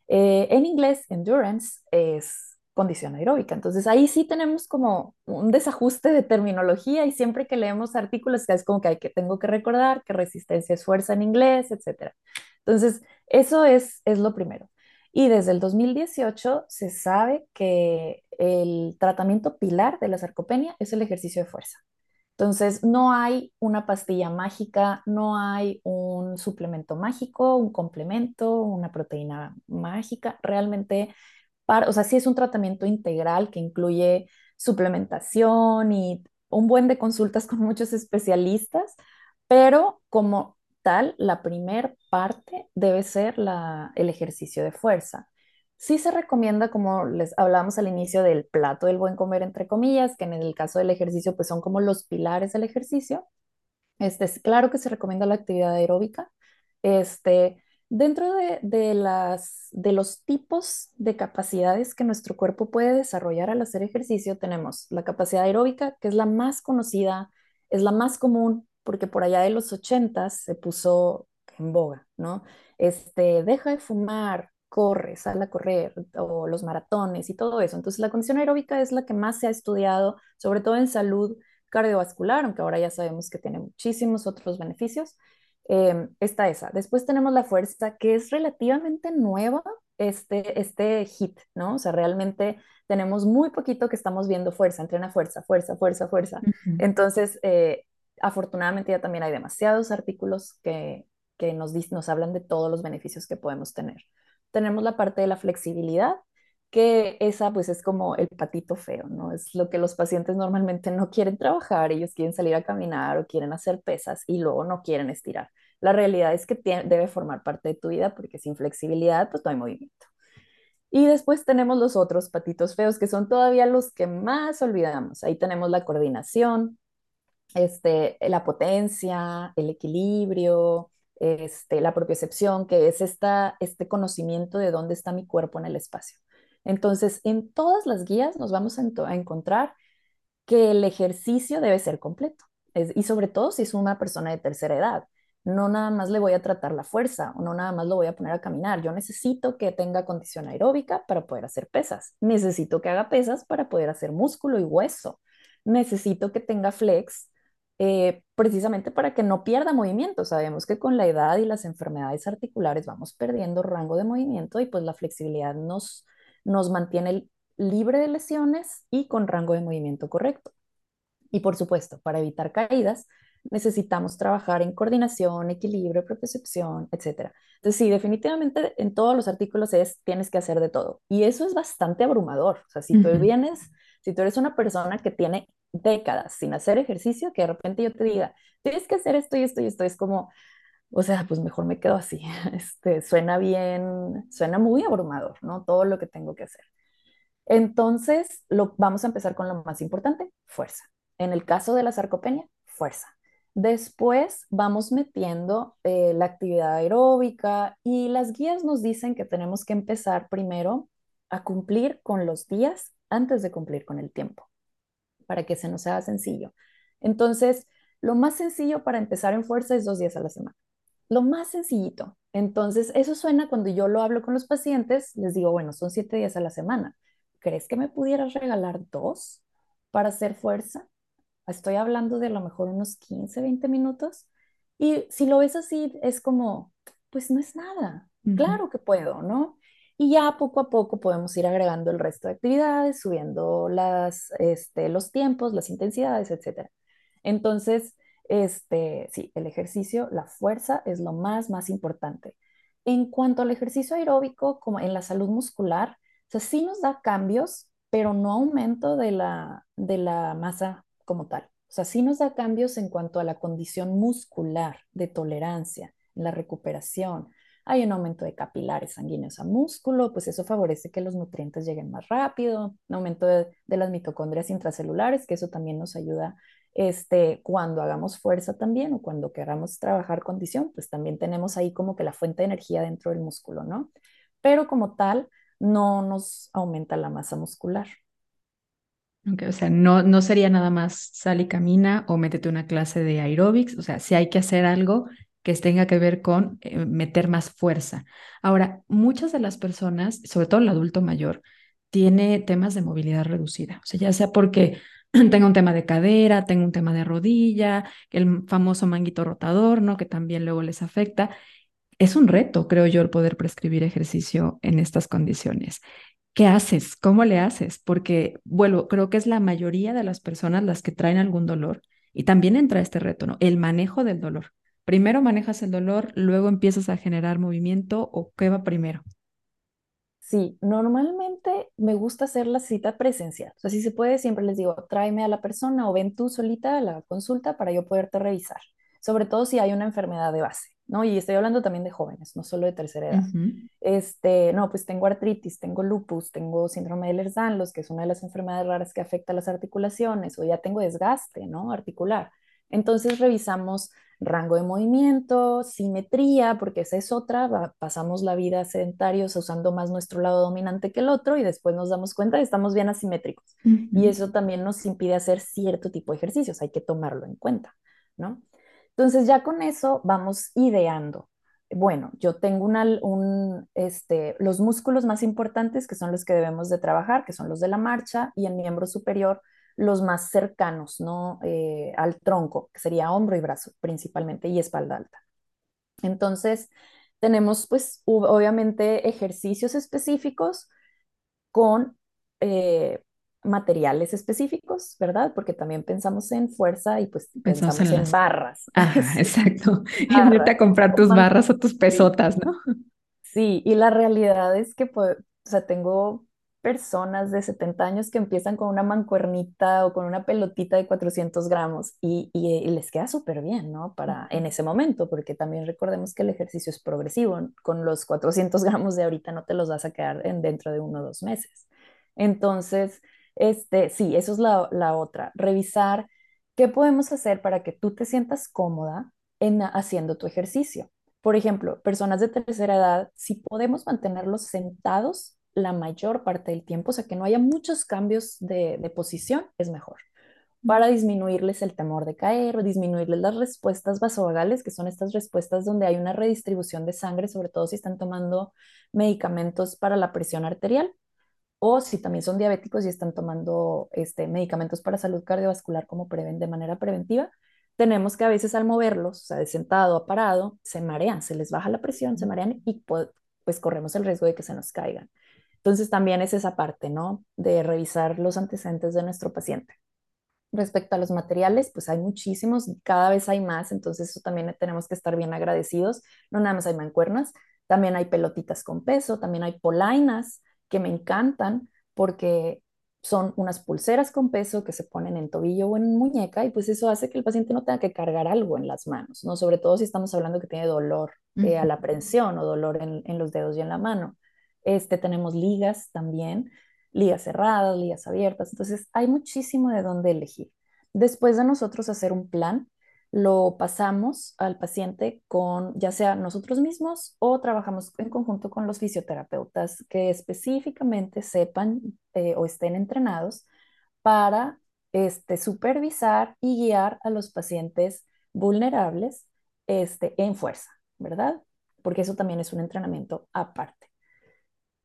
Eh, en inglés, endurance es condición aeróbica. Entonces ahí sí tenemos como un desajuste de terminología y siempre que leemos artículos es como que, hay que tengo que recordar que resistencia es fuerza en inglés, etc. Entonces, eso es, es lo primero. Y desde el 2018 se sabe que el tratamiento pilar de la sarcopenia es el ejercicio de fuerza. Entonces, no hay una pastilla mágica, no hay un suplemento mágico, un complemento, una proteína mágica. Realmente, para, o sea, sí es un tratamiento integral que incluye suplementación y un buen de consultas con muchos especialistas, pero como tal, la primer parte debe ser el ejercicio de fuerza. Sí se recomienda, como les hablábamos al inicio, del plato del buen comer, entre comillas, que en el caso del ejercicio, pues son como los pilares del ejercicio. Este, es claro que se recomienda la actividad aeróbica. Este, dentro de, de, las, de los tipos de capacidades que nuestro cuerpo puede desarrollar al hacer ejercicio, tenemos la capacidad aeróbica, que es la más conocida, es la más común, porque por allá de los 80 se puso en boga, ¿no? Este, deja de fumar, corre, sale a correr, o los maratones y todo eso. Entonces, la condición aeróbica es la que más se ha estudiado, sobre todo en salud cardiovascular, aunque ahora ya sabemos que tiene muchísimos otros beneficios. Eh, está esa. Después tenemos la fuerza, que es relativamente nueva, este, este hit, ¿no? O sea, realmente tenemos muy poquito que estamos viendo fuerza, entrena fuerza, fuerza, fuerza, fuerza. Entonces, eh, afortunadamente ya también hay demasiados artículos que, que nos, nos hablan de todos los beneficios que podemos tener tenemos la parte de la flexibilidad, que esa pues es como el patito feo, ¿no? Es lo que los pacientes normalmente no quieren trabajar, ellos quieren salir a caminar o quieren hacer pesas y luego no quieren estirar. La realidad es que debe formar parte de tu vida porque sin flexibilidad pues no hay movimiento. Y después tenemos los otros patitos feos que son todavía los que más olvidamos. Ahí tenemos la coordinación, este, la potencia, el equilibrio, este, la propiocepción, que es esta, este conocimiento de dónde está mi cuerpo en el espacio. Entonces, en todas las guías nos vamos a, encontrar que el ejercicio debe ser completo, y sobre todo si es una persona de tercera edad. No nada más le voy a tratar la fuerza o no nada más lo voy a poner a caminar. Yo necesito que tenga condición aeróbica para poder hacer pesas. Necesito que haga pesas para poder hacer músculo y hueso. Necesito que tenga flex eh, precisamente para que no pierda movimiento. Sabemos que con la edad y las enfermedades articulares vamos perdiendo rango de movimiento y pues la flexibilidad nos, nos mantiene libre de lesiones y con rango de movimiento correcto. Y por supuesto, para evitar caídas, necesitamos trabajar en coordinación, equilibrio, propiocepción, etc. Entonces, sí, definitivamente en todos los artículos es tienes que hacer de todo. Y eso es bastante abrumador. O sea, si tú vienes, si tú eres una persona que tiene décadas sin hacer ejercicio, que de repente yo te diga, tienes que hacer esto y esto y esto, es como, o sea, pues mejor me quedo así. Este, suena bien, suena muy abrumador, ¿no? Todo lo que tengo que hacer. Entonces, lo, vamos a empezar con lo más importante, fuerza. En el caso de la sarcopenia, fuerza. Después vamos metiendo eh, la actividad aeróbica y las guías nos dicen que tenemos que empezar primero a cumplir con los días antes de cumplir con el tiempo para que se nos haga sencillo. Entonces, lo más sencillo para empezar en fuerza es dos días a la semana. Lo más sencillito. Entonces, eso suena cuando yo lo hablo con los pacientes, les digo, bueno, son siete días a la semana. ¿Crees que me pudieras regalar dos para hacer fuerza? Estoy hablando de a lo mejor unos 15, 20 minutos. Y si lo ves así, es como, pues no es nada. Claro que puedo, ¿no? Y ya poco a poco podemos ir agregando el resto de actividades, subiendo las, este, los tiempos, las intensidades, etc. Entonces, este, sí, el ejercicio, la fuerza es lo más, más importante. En cuanto al ejercicio aeróbico, como en la salud muscular, o sea, sí nos da cambios, pero no aumento de la, de la masa como tal. O sea, sí nos da cambios en cuanto a la condición muscular de tolerancia, la recuperación, hay un aumento de capilares sanguíneos a músculo, pues eso favorece que los nutrientes lleguen más rápido, un aumento de, las mitocondrias intracelulares, que eso también nos ayuda este, cuando hagamos fuerza también o cuando queramos trabajar condición, pues también tenemos ahí como que la fuente de energía dentro del músculo, ¿no? Pero como tal, no nos aumenta la masa muscular. Okay, o sea, no, no sería nada más sal y camina o métete una clase de aeróbics, o sea, si hay que hacer algo que tenga que ver con eh, meter más fuerza. Ahora, muchas de las personas, sobre todo el adulto mayor, tiene temas de movilidad reducida, o sea, ya sea porque tenga un tema de cadera, tenga un tema de rodilla, el famoso manguito rotador, ¿no? Que también luego les afecta. Es un reto, creo yo, el poder prescribir ejercicio en estas condiciones. ¿Qué haces? ¿Cómo le haces? Porque, bueno, creo que es la mayoría de las personas las que traen algún dolor Y también entra este reto, ¿no? El manejo del dolor. Primero manejas el dolor, luego empiezas a generar movimiento o qué va primero. Sí, normalmente me gusta hacer la cita presencial. O sea, si se puede, siempre les digo, tráeme a la persona o ven tú solita a la consulta para yo poderte revisar. Sobre todo si hay una enfermedad de base, ¿no? Y estoy hablando también de jóvenes, no solo de tercera edad. Este, no, pues tengo artritis, tengo lupus, tengo síndrome de Ehlers-Danlos, que es una de las enfermedades raras que afecta a las articulaciones, o ya tengo desgaste, ¿no? Articular. Entonces revisamos rango de movimiento, simetría, porque esa es otra, pasamos la vida sedentarios usando más nuestro lado dominante que el otro y después nos damos cuenta que estamos bien asimétricos. Y eso también nos impide hacer cierto tipo de ejercicios, hay que tomarlo en cuenta, ¿no? Entonces ya con eso vamos ideando. Bueno, yo tengo un, este, los músculos más importantes que son los que debemos de trabajar, que son los de la marcha y el miembro superior, los más cercanos, ¿no? Eh, al tronco, que sería hombro y brazo principalmente, y espalda alta. Entonces, tenemos pues obviamente ejercicios específicos con eh, materiales específicos, ¿verdad? Porque también pensamos en fuerza y pues pensamos, en, barras. Ajá, exacto. Y a comprar tus barras o tus pesotas, ¿no? Sí, y la realidad es que, pues, o sea, tengo personas de 70 años que empiezan con una mancuernita o con una pelotita de 400 gramos y, les queda súper bien, ¿no? Para en ese momento, porque también recordemos que el ejercicio es progresivo. Con los 400 gramos de ahorita no te los vas a quedar en dentro de uno o dos meses. Entonces, este, sí, eso es la, la otra. Revisar qué podemos hacer para que tú te sientas cómoda en haciendo tu ejercicio. Por ejemplo, personas de tercera edad, si podemos mantenerlos sentados la mayor parte del tiempo, o sea, que no haya muchos cambios de, posición, es mejor para disminuirles el temor de caer o disminuirles las respuestas vasovagales, que son estas respuestas donde hay una redistribución de sangre, sobre todo si están tomando medicamentos para la presión arterial o si también son diabéticos y están tomando este, medicamentos para salud cardiovascular como preven, de manera preventiva. Tenemos que a veces al moverlos, o sea, de sentado a parado, se marean, se les baja la presión, se marean y pues corremos el riesgo de que se nos caigan. Entonces también es esa parte, ¿no? De revisar los antecedentes de nuestro paciente. Respecto a los materiales, pues hay muchísimos, cada vez hay más, entonces eso también tenemos que estar bien agradecidos. No nada más hay mancuernas, también hay pelotitas con peso, también hay polainas que me encantan porque son unas pulseras con peso que se ponen en tobillo o en muñeca y pues eso hace que el paciente no tenga que cargar algo en las manos, ¿no? Sobre todo si estamos hablando que tiene dolor eh, a la prensión o dolor en, en, los dedos y en la mano. Este, tenemos ligas también, ligas cerradas, ligas abiertas. Entonces, hay muchísimo de dónde elegir. Después de nosotros hacer un plan, lo pasamos al paciente con ya sea nosotros mismos o trabajamos en conjunto con los fisioterapeutas que específicamente sepan eh, o estén entrenados para este, supervisar y guiar a los pacientes vulnerables este, en fuerza, ¿verdad? Porque eso también es un entrenamiento aparte.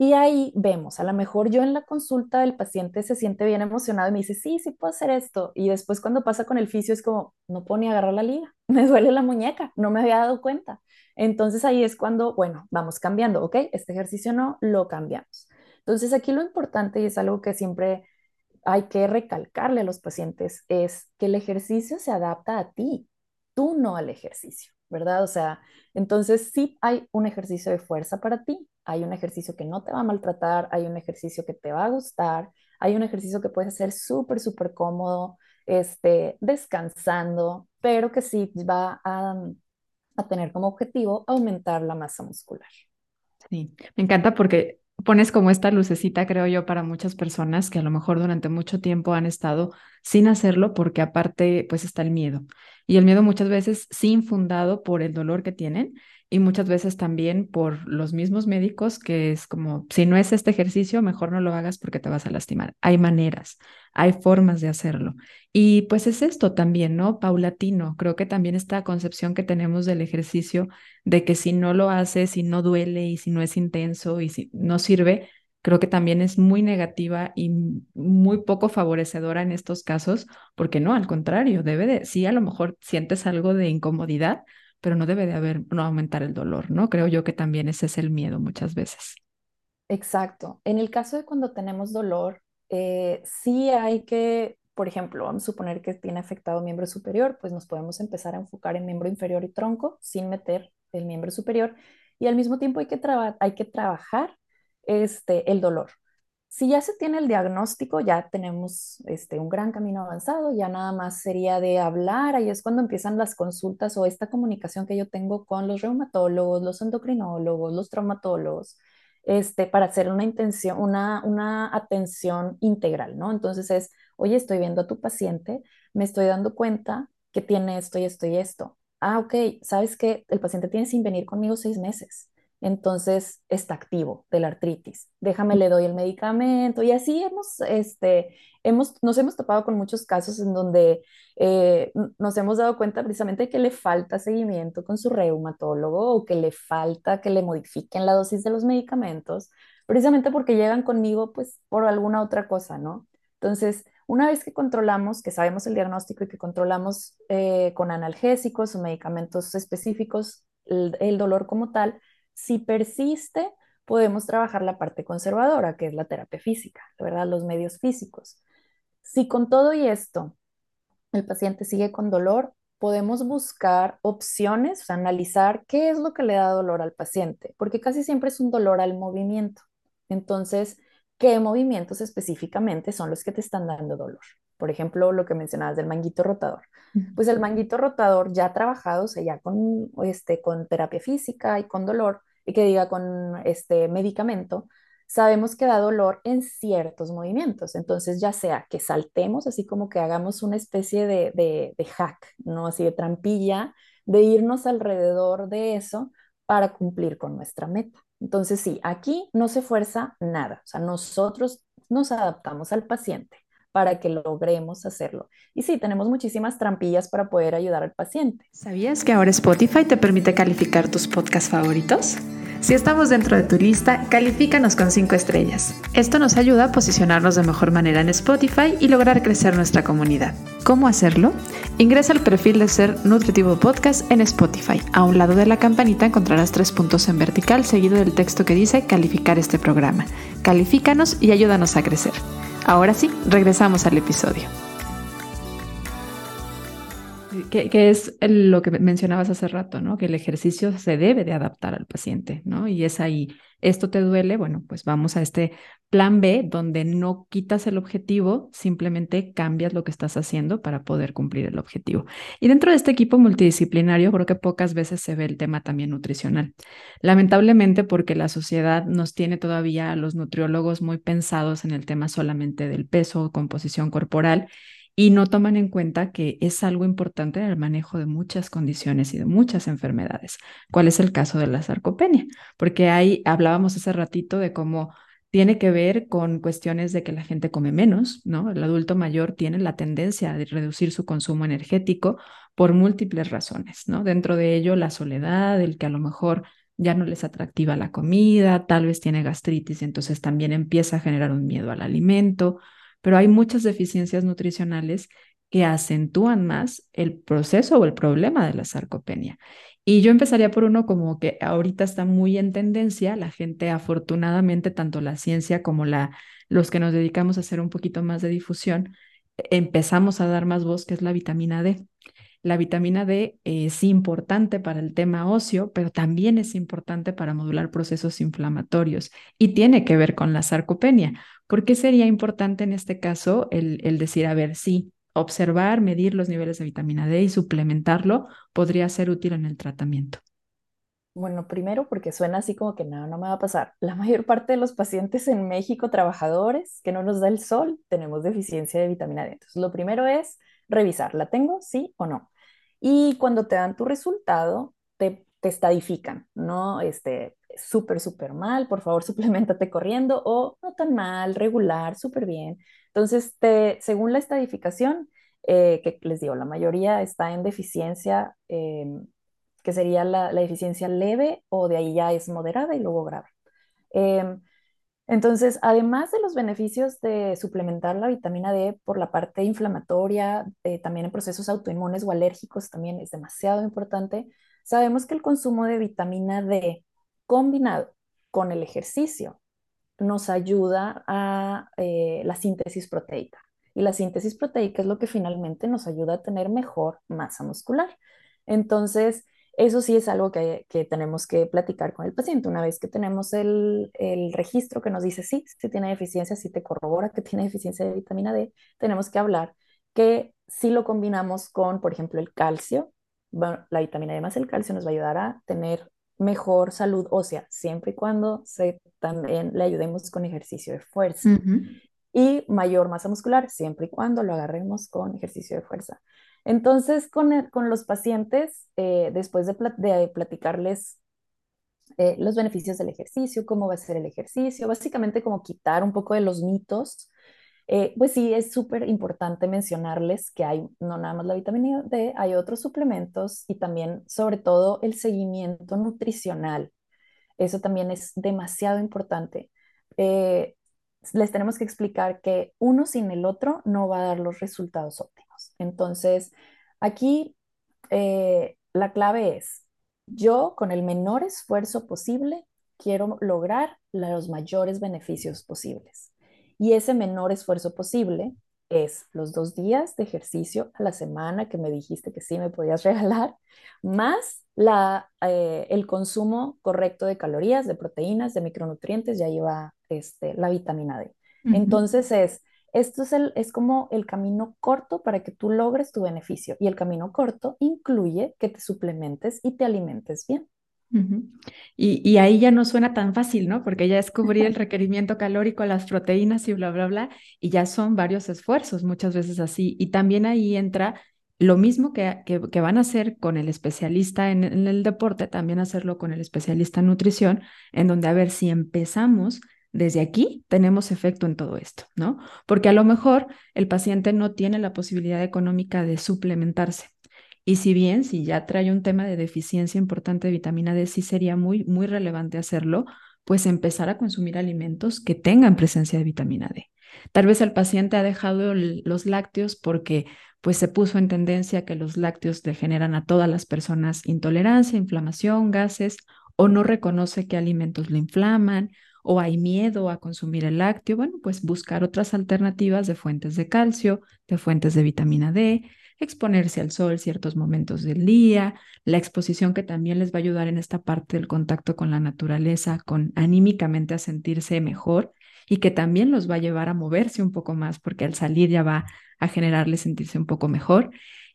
Y ahí vemos, a lo mejor yo en la consulta el paciente se siente bien emocionado y me dice, sí, sí puedo hacer esto. Y después cuando pasa con el fisio es como, no puedo ni agarrar la liga, me duele la muñeca, no me había dado cuenta. Entonces ahí es cuando, bueno, vamos cambiando, ¿ok? Este ejercicio no, lo cambiamos. Entonces aquí lo importante y es algo que siempre hay que recalcarle a los pacientes es que el ejercicio se adapta a ti, tú no al ejercicio, ¿verdad? O sea, entonces sí hay un ejercicio de fuerza para ti, hay un ejercicio que no te va a maltratar, hay un ejercicio que te va a gustar, hay un ejercicio que puedes hacer súper, súper cómodo, este, descansando, pero que sí va a, a tener como objetivo aumentar la masa muscular. Sí, me encanta porque pones como esta lucecita, creo yo, para muchas personas que a lo mejor durante mucho tiempo han estado sin hacerlo porque aparte pues está el miedo. Y el miedo muchas veces sin fundado por el dolor que tienen y muchas veces también por los mismos médicos, que es como, si no es este ejercicio, mejor no lo hagas porque te vas a lastimar. Hay maneras, hay formas de hacerlo. Y pues es esto también, ¿no? Paulatino. Creo que también esta concepción que tenemos del ejercicio, de que si no lo haces, si no duele y si no es intenso y si no sirve, creo que también es muy negativa y muy poco favorecedora en estos casos, porque no, al contrario, debe de, sí, a lo mejor sientes algo de incomodidad, pero no debe de haber, no aumentar el dolor, ¿no? Creo yo que también ese es el miedo muchas veces. Exacto. En el caso de cuando tenemos dolor, eh, sí hay que por ejemplo, vamos a suponer que tiene afectado miembro superior, pues nos podemos empezar a enfocar en miembro inferior y tronco sin meter el miembro superior. Y al mismo tiempo hay que, hay que trabajar este, el dolor. Si ya se tiene el diagnóstico, ya tenemos este, un gran camino avanzado, ya nada más sería de hablar, ahí es cuando empiezan las consultas o esta comunicación que yo tengo con los reumatólogos, los endocrinólogos, los traumatólogos, este, para hacer una intención, una, una atención integral, ¿no? Entonces es, oye, estoy viendo a tu paciente, me estoy dando cuenta que tiene esto y esto y esto. Ah, ok, ¿sabes que El paciente tiene sin venir conmigo seis meses entonces está activo de la artritis. Déjame, le doy el medicamento y así hemos, este, hemos, nos hemos topado con muchos casos en donde eh, nos hemos dado cuenta precisamente que le falta seguimiento con su reumatólogo o que le falta que le modifiquen la dosis de los medicamentos, precisamente porque llegan conmigo pues por alguna otra cosa, ¿no? Entonces, una vez que controlamos, que sabemos el diagnóstico y que controlamos eh, con analgésicos o medicamentos específicos el dolor como tal, si persiste, podemos trabajar la parte conservadora, que es la terapia física, ¿verdad? Los medios físicos. Si con todo y esto el paciente sigue con dolor, podemos buscar opciones, analizar qué es lo que le da dolor al paciente, porque casi siempre es un dolor al movimiento. Entonces, ¿qué movimientos específicamente son los que te están dando dolor? Por ejemplo, lo que mencionabas del manguito rotador. Pues el manguito rotador ya trabajado, o sea, ya con, este, con terapia física y con dolor, y que diga con este medicamento, sabemos que da dolor en ciertos movimientos. Entonces, ya sea que saltemos, así como que hagamos una especie de, de, de hack, ¿no? Así de trampilla, de irnos alrededor de eso para cumplir con nuestra meta. Entonces, sí, aquí no se fuerza nada. O sea, nosotros nos adaptamos al paciente para que logremos hacerlo. Y sí, tenemos muchísimas trampillas para poder ayudar al paciente. ¿Sabías que ahora Spotify te permite calificar tus podcasts favoritos? Si estamos dentro de tu lista, califícanos con 5 estrellas. Esto nos ayuda a posicionarnos de mejor manera en Spotify y lograr crecer nuestra comunidad. ¿Cómo hacerlo? Ingresa al perfil de Ser Nutritivo Podcast en Spotify. A un lado de la campanita encontrarás tres puntos en vertical seguido del texto que dice calificar este programa. Califícanos y ayúdanos a crecer. Ahora sí, regresamos al episodio. Que, es lo que mencionabas hace rato, ¿no? Que el ejercicio se debe de adaptar al paciente, ¿no? Y es ahí, esto te duele, bueno, pues vamos a este plan B donde no quitas el objetivo, simplemente cambias lo que estás haciendo para poder cumplir el objetivo. Y dentro de este equipo multidisciplinario, creo que pocas veces se ve el tema también nutricional. Lamentablemente porque la sociedad nos tiene todavía a los nutriólogos muy pensados en el tema solamente del peso, composición corporal y no toman en cuenta que es algo importante en el manejo de muchas condiciones y de muchas enfermedades. ¿Cuál es el caso de la sarcopenia? Porque ahí hablábamos hace ratito de cómo tiene que ver con cuestiones de que la gente come menos, ¿no? El adulto mayor tiene la tendencia a reducir su consumo energético por múltiples razones, ¿no? Dentro de ello, la soledad, el que a lo mejor ya no les atractiva la comida, tal vez tiene gastritis entonces también empieza a generar un miedo al alimento, pero hay muchas deficiencias nutricionales que acentúan más el proceso o el problema de la sarcopenia. Y yo empezaría por uno como que ahorita está muy en tendencia, la gente afortunadamente, tanto la ciencia como la, los que nos dedicamos a hacer un poquito más de difusión, empezamos a dar más voz, que es la vitamina D. La vitamina D es importante para el tema óseo, pero también es importante para modular procesos inflamatorios y tiene que ver con la sarcopenia. ¿Por qué sería importante en este caso el, decir, a ver, sí, observar, medir los niveles de vitamina D y suplementarlo podría ser útil en el tratamiento? Bueno, primero porque suena así como que nada, no, me va a pasar. La mayor parte de los pacientes en México, trabajadores, que no nos da el sol, tenemos deficiencia de vitamina D. Entonces, lo primero es revisar, ¿la tengo? Sí o no. Y cuando te dan tu resultado, te, estadifican, ¿no? Este, súper, súper mal, por favor, suplementate corriendo o no tan mal, regular, súper bien. Entonces, según la estadificación, eh, que les digo, la mayoría está en deficiencia, em, que sería la, deficiencia leve o de ahí ya es moderada y luego grave. Em, entonces, además de los beneficios de suplementar la vitamina D por la parte inflamatoria, eh, también en procesos autoinmunes o alérgicos, también es demasiado importante, sabemos que el consumo de vitamina D combinado con el ejercicio nos ayuda a eh, la síntesis proteica. Y la síntesis proteica es lo que finalmente nos ayuda a tener mejor masa muscular. Entonces, eso sí es algo que, tenemos que platicar con el paciente. Una vez que tenemos el, registro que nos dice sí, si tiene deficiencia, si te corrobora que tiene deficiencia de vitamina D, tenemos que hablar que si lo combinamos con, por ejemplo, el calcio, bueno, la vitamina D más el calcio nos va a ayudar a tener mejor salud ósea, siempre y cuando se, también le ayudemos con ejercicio de fuerza. Y mayor masa muscular, siempre y cuando lo agarremos con ejercicio de fuerza. Entonces, con, con los pacientes, eh, después de, platicarles eh, los beneficios del ejercicio, cómo va a ser el ejercicio, básicamente como quitar un poco de los mitos, eh, pues sí, es súper importante mencionarles que hay no nada más la vitamina D, hay otros suplementos y también, sobre todo, el seguimiento nutricional. Eso también es demasiado importante. les tenemos que explicar que uno sin el otro no va a dar los resultados óptimos. Entonces, aquí eh, la clave es, yo con el menor esfuerzo posible quiero lograr los mayores beneficios posibles. Y ese menor esfuerzo posible es los dos días de ejercicio a la semana que me dijiste que sí me podías regalar, más la, eh, el consumo correcto de calorías, de proteínas, de micronutrientes, ya lleva este, la vitamina D. Entonces es esto es, el, es como el camino corto para que tú logres tu beneficio y el camino corto incluye que te suplementes y te alimentes bien. y, y, ahí ya no suena tan fácil, ¿no? Porque ya es cubrir el requerimiento calórico, las proteínas y bla, bla, bla, y ya son varios esfuerzos, muchas veces así. Y también ahí entra lo mismo que, que, van a hacer con el especialista en, en, el deporte, también hacerlo con el especialista en nutrición, en donde a ver si empezamos desde aquí tenemos efecto en todo esto, ¿no? Porque a lo mejor el paciente no tiene la posibilidad económica de suplementarse. Y si bien, si ya trae un tema de deficiencia importante de vitamina D, sí sería muy, muy relevante hacerlo, pues empezar a consumir alimentos que tengan presencia de vitamina D. Tal vez el paciente ha dejado los lácteos porque pues se puso en tendencia que los lácteos le generan a todas las personas intolerancia, inflamación, gases, o no reconoce qué alimentos le inflaman, o hay miedo a consumir el lácteo, bueno, pues buscar otras alternativas de fuentes de calcio, de fuentes de vitamina D, exponerse al sol ciertos momentos del día, la exposición que también les va a ayudar en esta parte del contacto con la naturaleza, con anímicamente a sentirse mejor y que también los va a llevar a moverse un poco más porque al salir ya va a generarles sentirse un poco mejor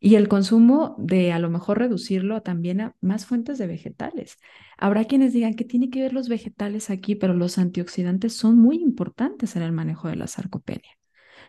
y el consumo de a lo mejor reducirlo también a más fuentes de vegetales. Habrá quienes digan que tiene que ver los vegetales aquí, pero los antioxidantes son muy importantes en el manejo de la sarcopenia.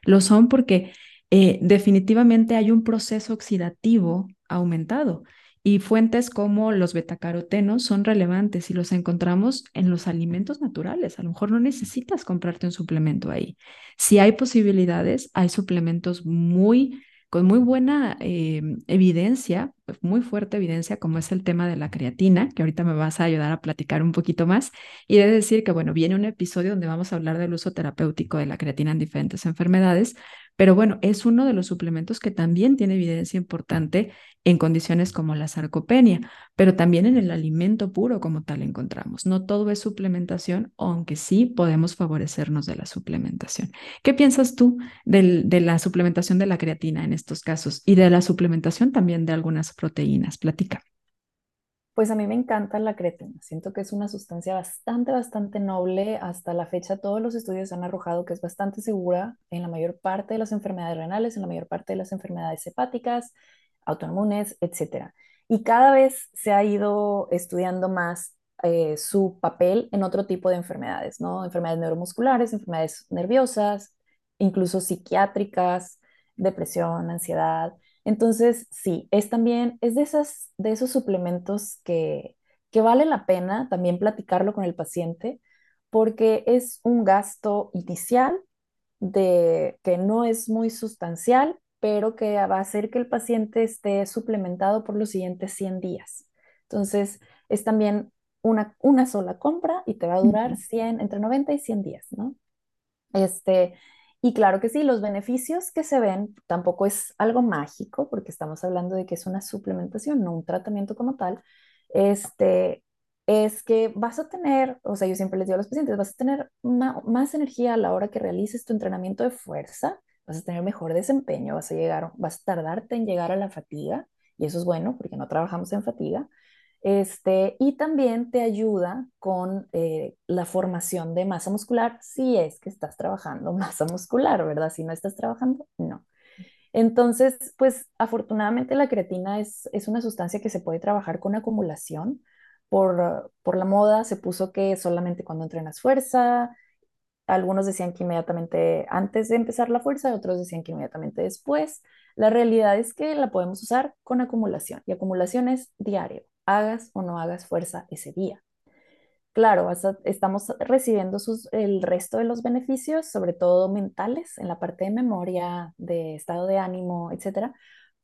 Lo son porque eh, definitivamente hay un proceso oxidativo aumentado y fuentes como los betacarotenos son relevantes y los encontramos en los alimentos naturales. A lo mejor no necesitas comprarte un suplemento ahí. Si hay posibilidades, hay suplementos muy muy buena eh, evidencia, pues, muy fuerte evidencia, como es el tema de la creatina, que ahorita me vas a ayudar a platicar un poquito más. Y de decir que, bueno, viene un episodio donde vamos a hablar del uso terapéutico de la creatina en diferentes enfermedades, pero bueno, es uno de los suplementos que también tiene evidencia importante en condiciones como la sarcopenia, pero también en el alimento puro como tal encontramos. No todo es suplementación, aunque sí podemos favorecernos de la suplementación. ¿Qué piensas tú de la suplementación de la creatina en estos casos y de la suplementación también de algunas proteínas? Platica. Pues a mí me encanta la creatina. Siento que es una sustancia bastante, bastante noble. Hasta la fecha todos los estudios han arrojado que es bastante segura en la mayor parte de las enfermedades renales, en la mayor parte de las enfermedades hepáticas, autoinmunes, etc. Y cada vez se ha ido estudiando más eh, su papel en otro tipo de enfermedades, ¿no? Enfermedades neuromusculares, enfermedades nerviosas, incluso psiquiátricas, depresión, ansiedad. Entonces, sí, es también, es de, esas, de esos suplementos que, que vale la pena también platicarlo con el paciente porque es un gasto inicial de, que no es muy sustancial, pero que va a hacer que el paciente esté suplementado por los siguientes 100 días. Entonces, es también una, una sola compra y te va a durar 100, entre 90 y 100 días, ¿no? Este, y claro que sí, los beneficios que se ven tampoco es algo mágico, porque estamos hablando de que es una suplementación, no un tratamiento como tal. Este, es que vas a tener, o sea, yo siempre les digo a los pacientes, vas a tener más energía a la hora que realices tu entrenamiento de fuerza, vas a tener mejor desempeño, vas a llegar, vas a tardarte en llegar a la fatiga, y eso es bueno porque no trabajamos en fatiga. Este, y también te ayuda con eh, la formación de masa muscular si es que estás trabajando masa muscular, ¿verdad? Si no estás trabajando, no. Entonces, pues afortunadamente la creatina es, es una sustancia que se puede trabajar con acumulación. Por, por la moda se puso que solamente cuando entrenas fuerza, algunos decían que inmediatamente antes de empezar la fuerza, otros decían que inmediatamente después. La realidad es que la podemos usar con acumulación y acumulación es diario, hagas o no hagas fuerza ese día. Claro, estamos recibiendo el resto de los beneficios, sobre todo mentales, en la parte de memoria, de estado de ánimo, etcétera,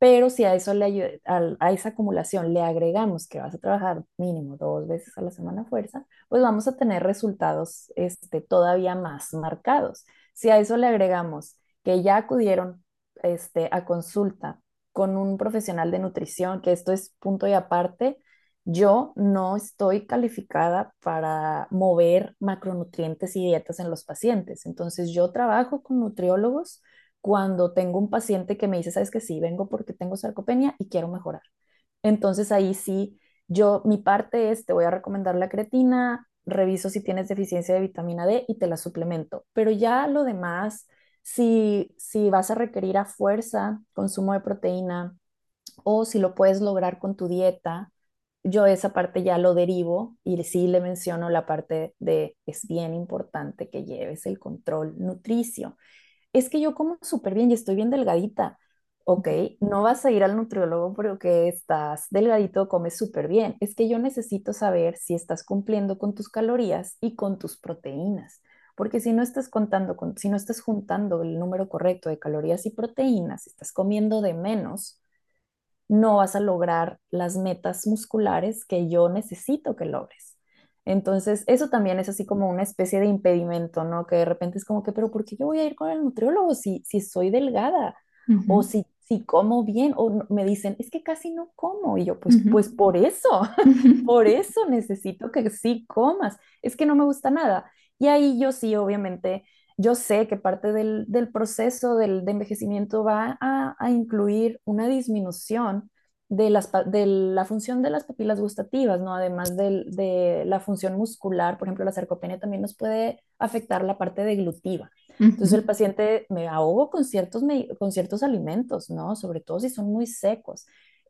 pero si a eso le a, esa acumulación le agregamos que vas a trabajar mínimo dos veces a la semana fuerza, pues vamos a tener resultados este, todavía más marcados. Si a eso le agregamos que ya acudieron este, a consulta con un profesional de nutrición, que esto es punto y aparte, yo no estoy calificada para mover macronutrientes y dietas en los pacientes. Entonces yo trabajo con nutriólogos cuando tengo un paciente que me dice, sabes que sí, vengo porque tengo sarcopenia y quiero mejorar. Entonces ahí sí, yo, mi parte es, te voy a recomendar la creatina, reviso si tienes deficiencia de vitamina D y te la suplemento. Pero ya lo demás, si, si vas a requerir a fuerza consumo de proteína o si lo puedes lograr con tu dieta, yo esa parte ya lo derivo y sí le menciono la parte de es bien importante que lleves el control nutricio es que yo como súper bien y estoy bien delgadita. Ok, no vas a ir al nutriólogo porque estás delgadito, comes súper bien. Es que yo necesito saber si estás cumpliendo con tus calorías y con tus proteínas. Porque si no estás contando, con, si no estás juntando el número correcto de calorías y proteínas, si estás comiendo de menos, no vas a lograr las metas musculares que yo necesito que logres. Entonces, eso también es así como una especie de impedimento, ¿no? Que de repente es como que, pero ¿por qué yo voy a ir con el nutriólogo si, si soy delgada? O si, si como bien, o me dicen, es que casi no como. Y yo, pues, pues por eso, por eso necesito que sí comas. Es que no me gusta nada. Y ahí yo sí, obviamente, yo sé que parte del, del proceso del, de envejecimiento va a, a incluir una disminución de, las, de la función de las papilas gustativas, ¿no? Además de, de, la función muscular, por ejemplo, la sarcopenia también nos puede afectar la parte deglutiva. Entonces el paciente me ahogo con ciertos, con ciertos alimentos, ¿no? Sobre todo si son muy secos.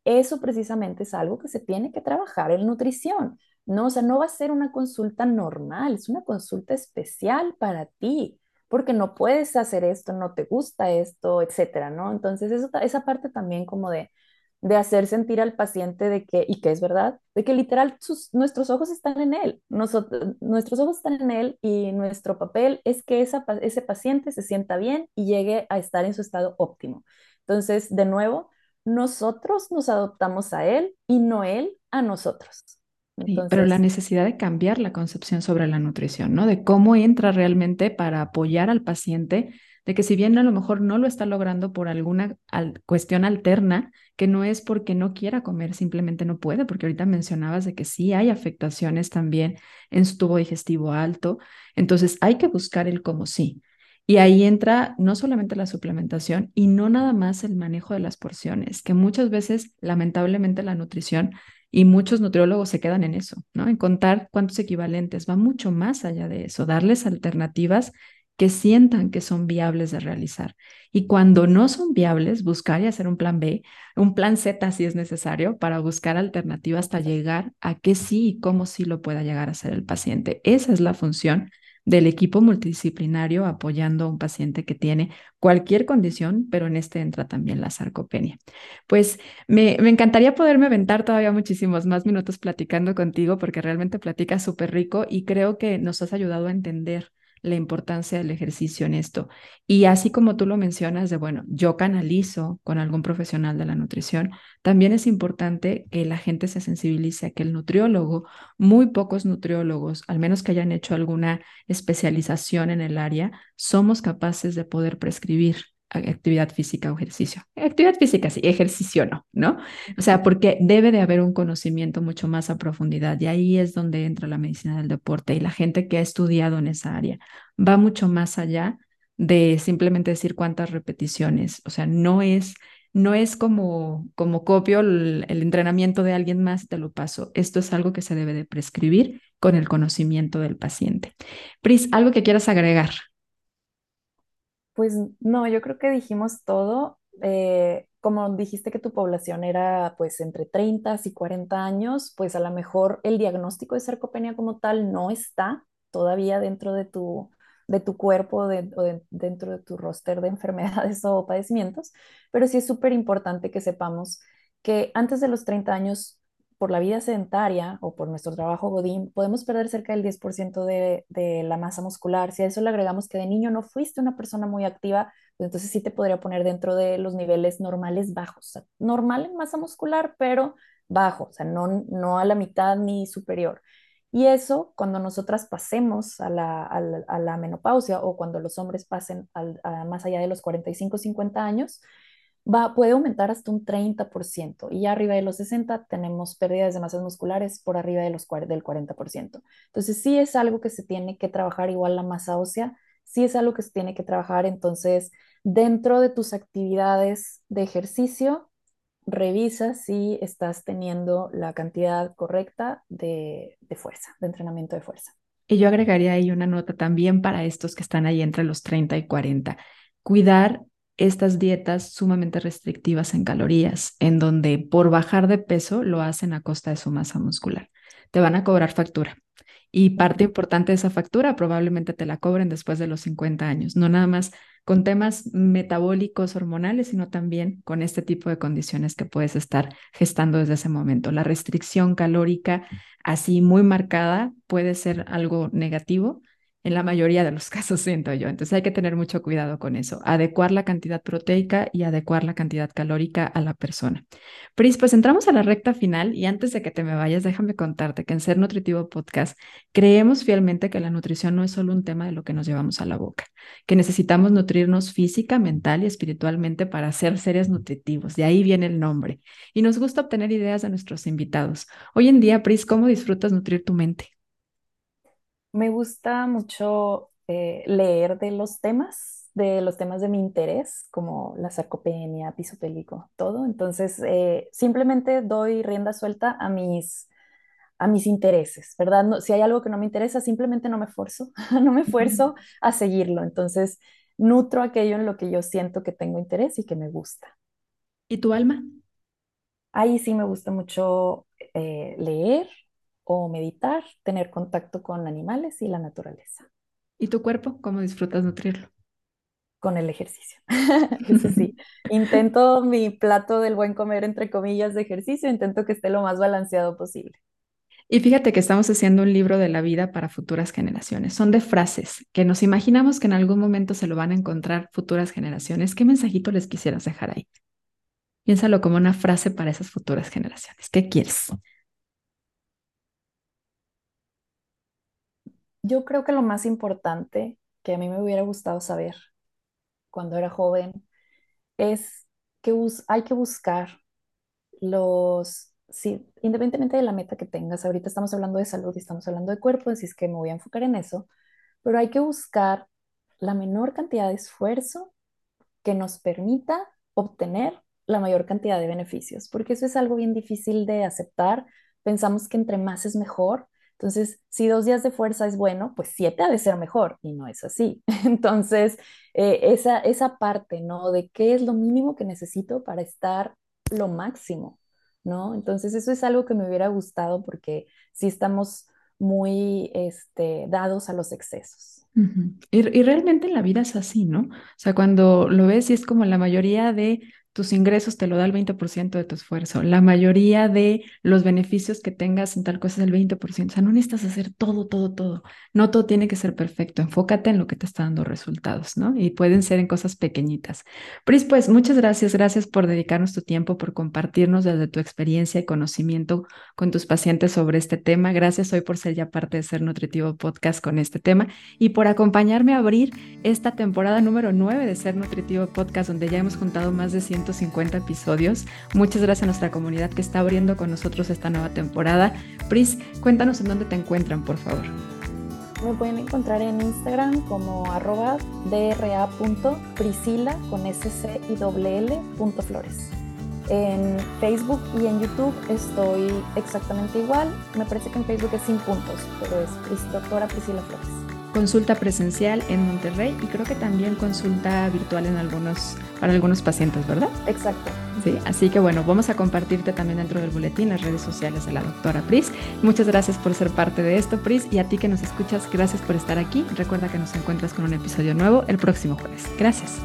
Eso precisamente es algo que se tiene que trabajar en nutrición, ¿no? O sea, no va a ser una consulta normal, es una consulta especial para ti, porque no puedes hacer esto, no te gusta esto, etcétera, ¿no? Entonces eso, esa parte también como de de hacer sentir al paciente de que, y que es verdad, de que literal nuestros ojos están en él, nosotros, nuestros ojos están en él y nuestro papel es que esa, ese paciente se sienta bien y llegue a estar en su estado óptimo. Entonces, de nuevo, nosotros nos adoptamos a él y no él a nosotros. pero la necesidad de cambiar la concepción sobre la nutrición, ¿no? De cómo entra realmente para apoyar al paciente de que si bien a lo mejor no lo está logrando por alguna cuestión alterna, que no es porque no quiera comer, simplemente no puede, porque ahorita mencionabas de que sí hay afectaciones también en su tubo digestivo alto, entonces hay que buscar el como sí. Y ahí entra no solamente la suplementación y no nada más el manejo de las porciones, que muchas veces, lamentablemente, la nutrición y muchos nutriólogos se quedan en eso, ¿no? En contar cuántos equivalentes, va mucho más allá de eso, darles alternativas que sientan que son viables de realizar. Y cuando no son viables, buscar y hacer un plan B, un plan Z si es necesario, para buscar alternativas hasta llegar a que sí y cómo sí lo pueda llegar a hacer el paciente. Esa es la función del equipo multidisciplinario apoyando a un paciente que tiene cualquier condición, pero en este entra también la sarcopenia. Pues me, me encantaría poderme aventar todavía muchísimos más minutos platicando contigo porque realmente platicas súper rico y creo que nos has ayudado a entender la importancia del ejercicio en esto. Y así como tú lo mencionas de, bueno, yo canalizo con algún profesional de la nutrición, también es importante que la gente se sensibilice a que el nutriólogo, muy pocos nutriólogos, al menos que hayan hecho alguna especialización en el área, somos capaces de poder prescribir actividad física o ejercicio. Actividad física sí, ejercicio no, ¿no? O sea, porque debe de haber un conocimiento mucho más a profundidad y ahí es donde entra la medicina del deporte y la gente que ha estudiado en esa área va mucho más allá de simplemente decir cuántas repeticiones. O sea, no es, no es como, como copio el, el entrenamiento de alguien más y te lo paso. Esto es algo que se debe de prescribir con el conocimiento del paciente. Pris, ¿algo que quieras agregar? Pues no, yo creo que dijimos todo. Eh, como dijiste que tu población era pues entre 30 y 40 años, pues a lo mejor el diagnóstico de sarcopenia como tal no está todavía dentro de tu, de tu cuerpo de, o dentro de tu roster de enfermedades o padecimientos, pero sí es súper importante que sepamos que antes de los 30 años por la vida sedentaria o por nuestro trabajo godín, podemos perder cerca del 10% de, de, la masa muscular. Si a eso le agregamos que de niño no fuiste una persona muy activa, pues entonces sí te podría poner dentro de los niveles normales bajos. O normal en masa muscular, pero bajo, o sea, no, no a la mitad ni superior. Y eso, cuando nosotras pasemos a la, a la, menopausia o cuando los hombres pasen al, más allá de los 45, 50 años, va, puede aumentar hasta un 30% y arriba de los 60 tenemos pérdidas de masas musculares por arriba de los, del 40%. Entonces sí es algo que se tiene que trabajar igual la masa ósea, sí es algo que se tiene que trabajar. Entonces, dentro de tus actividades de ejercicio, revisa si estás teniendo la cantidad correcta de, de fuerza, de entrenamiento de fuerza. Y yo agregaría ahí una nota también para estos que están ahí entre los 30 y 40. Cuidar estas dietas sumamente restrictivas en calorías, en donde por bajar de peso lo hacen a costa de su masa muscular. Te van a cobrar factura. Y parte importante de esa factura probablemente te la cobren después de los 50 años, no nada más con temas metabólicos, hormonales, sino también con este tipo de condiciones que puedes estar gestando desde ese momento. La restricción calórica así muy marcada puede ser algo negativo, en la mayoría de los casos, siento yo. Entonces hay que tener mucho cuidado con eso, adecuar la cantidad proteica y adecuar la cantidad calórica a la persona. Pris, pues entramos a la recta final y antes de que te me vayas, déjame contarte que en Ser Nutritivo Podcast creemos fielmente que la nutrición no es solo un tema de lo que nos llevamos a la boca, que necesitamos nutrirnos física, mental y espiritualmente para ser seres nutritivos. De ahí viene el nombre. Y nos gusta obtener ideas de nuestros invitados. Hoy en día, Pris, ¿cómo disfrutas nutrir tu mente? Me gusta mucho eh, leer de los temas, de los temas de mi interés, como la sarcopenia, pisopélico, todo. Entonces, eh, simplemente doy rienda suelta a mis, a mis intereses, ¿verdad? No, si hay algo que no me interesa, simplemente no me esfuerzo, no me esfuerzo a seguirlo. Entonces, nutro aquello en lo que yo siento que tengo interés y que me gusta. ¿Y tu alma? Ahí sí me gusta mucho eh, leer, o meditar, tener contacto con animales y la naturaleza. ¿Y tu cuerpo? ¿Cómo disfrutas nutrirlo? Con el ejercicio. Eso sí. intento mi plato del buen comer, entre comillas, de ejercicio, intento que esté lo más balanceado posible. Y fíjate que estamos haciendo un libro de la vida para futuras generaciones. Son de frases que nos imaginamos que en algún momento se lo van a encontrar futuras generaciones. ¿Qué mensajito les quisieras dejar ahí? Piénsalo como una frase para esas futuras generaciones. ¿Qué quieres? Yo creo que lo más importante que a mí me hubiera gustado saber cuando era joven es que hay que buscar los, sí, independientemente de la meta que tengas, ahorita estamos hablando de salud y estamos hablando de cuerpo, así es que me voy a enfocar en eso, pero hay que buscar la menor cantidad de esfuerzo que nos permita obtener la mayor cantidad de beneficios, porque eso es algo bien difícil de aceptar. Pensamos que entre más es mejor, entonces, si dos días de fuerza es bueno, pues siete ha de ser mejor y no es así. Entonces, eh, esa, esa parte, ¿no? De qué es lo mínimo que necesito para estar lo máximo, ¿no? Entonces, eso es algo que me hubiera gustado porque sí estamos muy este, dados a los excesos. y, y, realmente en la vida es así, ¿no? O sea, cuando lo ves y es como la mayoría de tus ingresos te lo da el 20% de tu esfuerzo. La mayoría de los beneficios que tengas en tal cosa es el 20%. O sea, no necesitas hacer todo, todo, todo. No todo tiene que ser perfecto. Enfócate en lo que te está dando resultados, ¿no? Y pueden ser en cosas pequeñitas. Pris, pues muchas gracias. Gracias por dedicarnos tu tiempo, por compartirnos desde tu experiencia y conocimiento con tus pacientes sobre este tema. Gracias hoy por ser ya parte de Ser Nutritivo Podcast con este tema y por acompañarme a abrir esta temporada número 9 de Ser Nutritivo Podcast, donde ya hemos juntado más de 100 150 episodios. Muchas gracias a nuestra comunidad que está abriendo con nosotros esta nueva temporada. Pris, cuéntanos en dónde te encuentran, por favor. Me pueden encontrar en Instagram como arroba dra.priscila con. En Facebook y en YouTube estoy exactamente igual. Me parece que en Facebook es sin puntos, pero es doctora Priscila Flores. Consulta presencial en Monterrey y creo que también consulta virtual en algunos, para algunos pacientes, ¿verdad? Exacto. Sí, así que bueno, vamos a compartirte también dentro del boletín las redes sociales de la doctora Pris. Muchas gracias por ser parte de esto, Pris, y a ti que nos escuchas, gracias por estar aquí. Recuerda que nos encuentras con un episodio nuevo el próximo jueves. Gracias.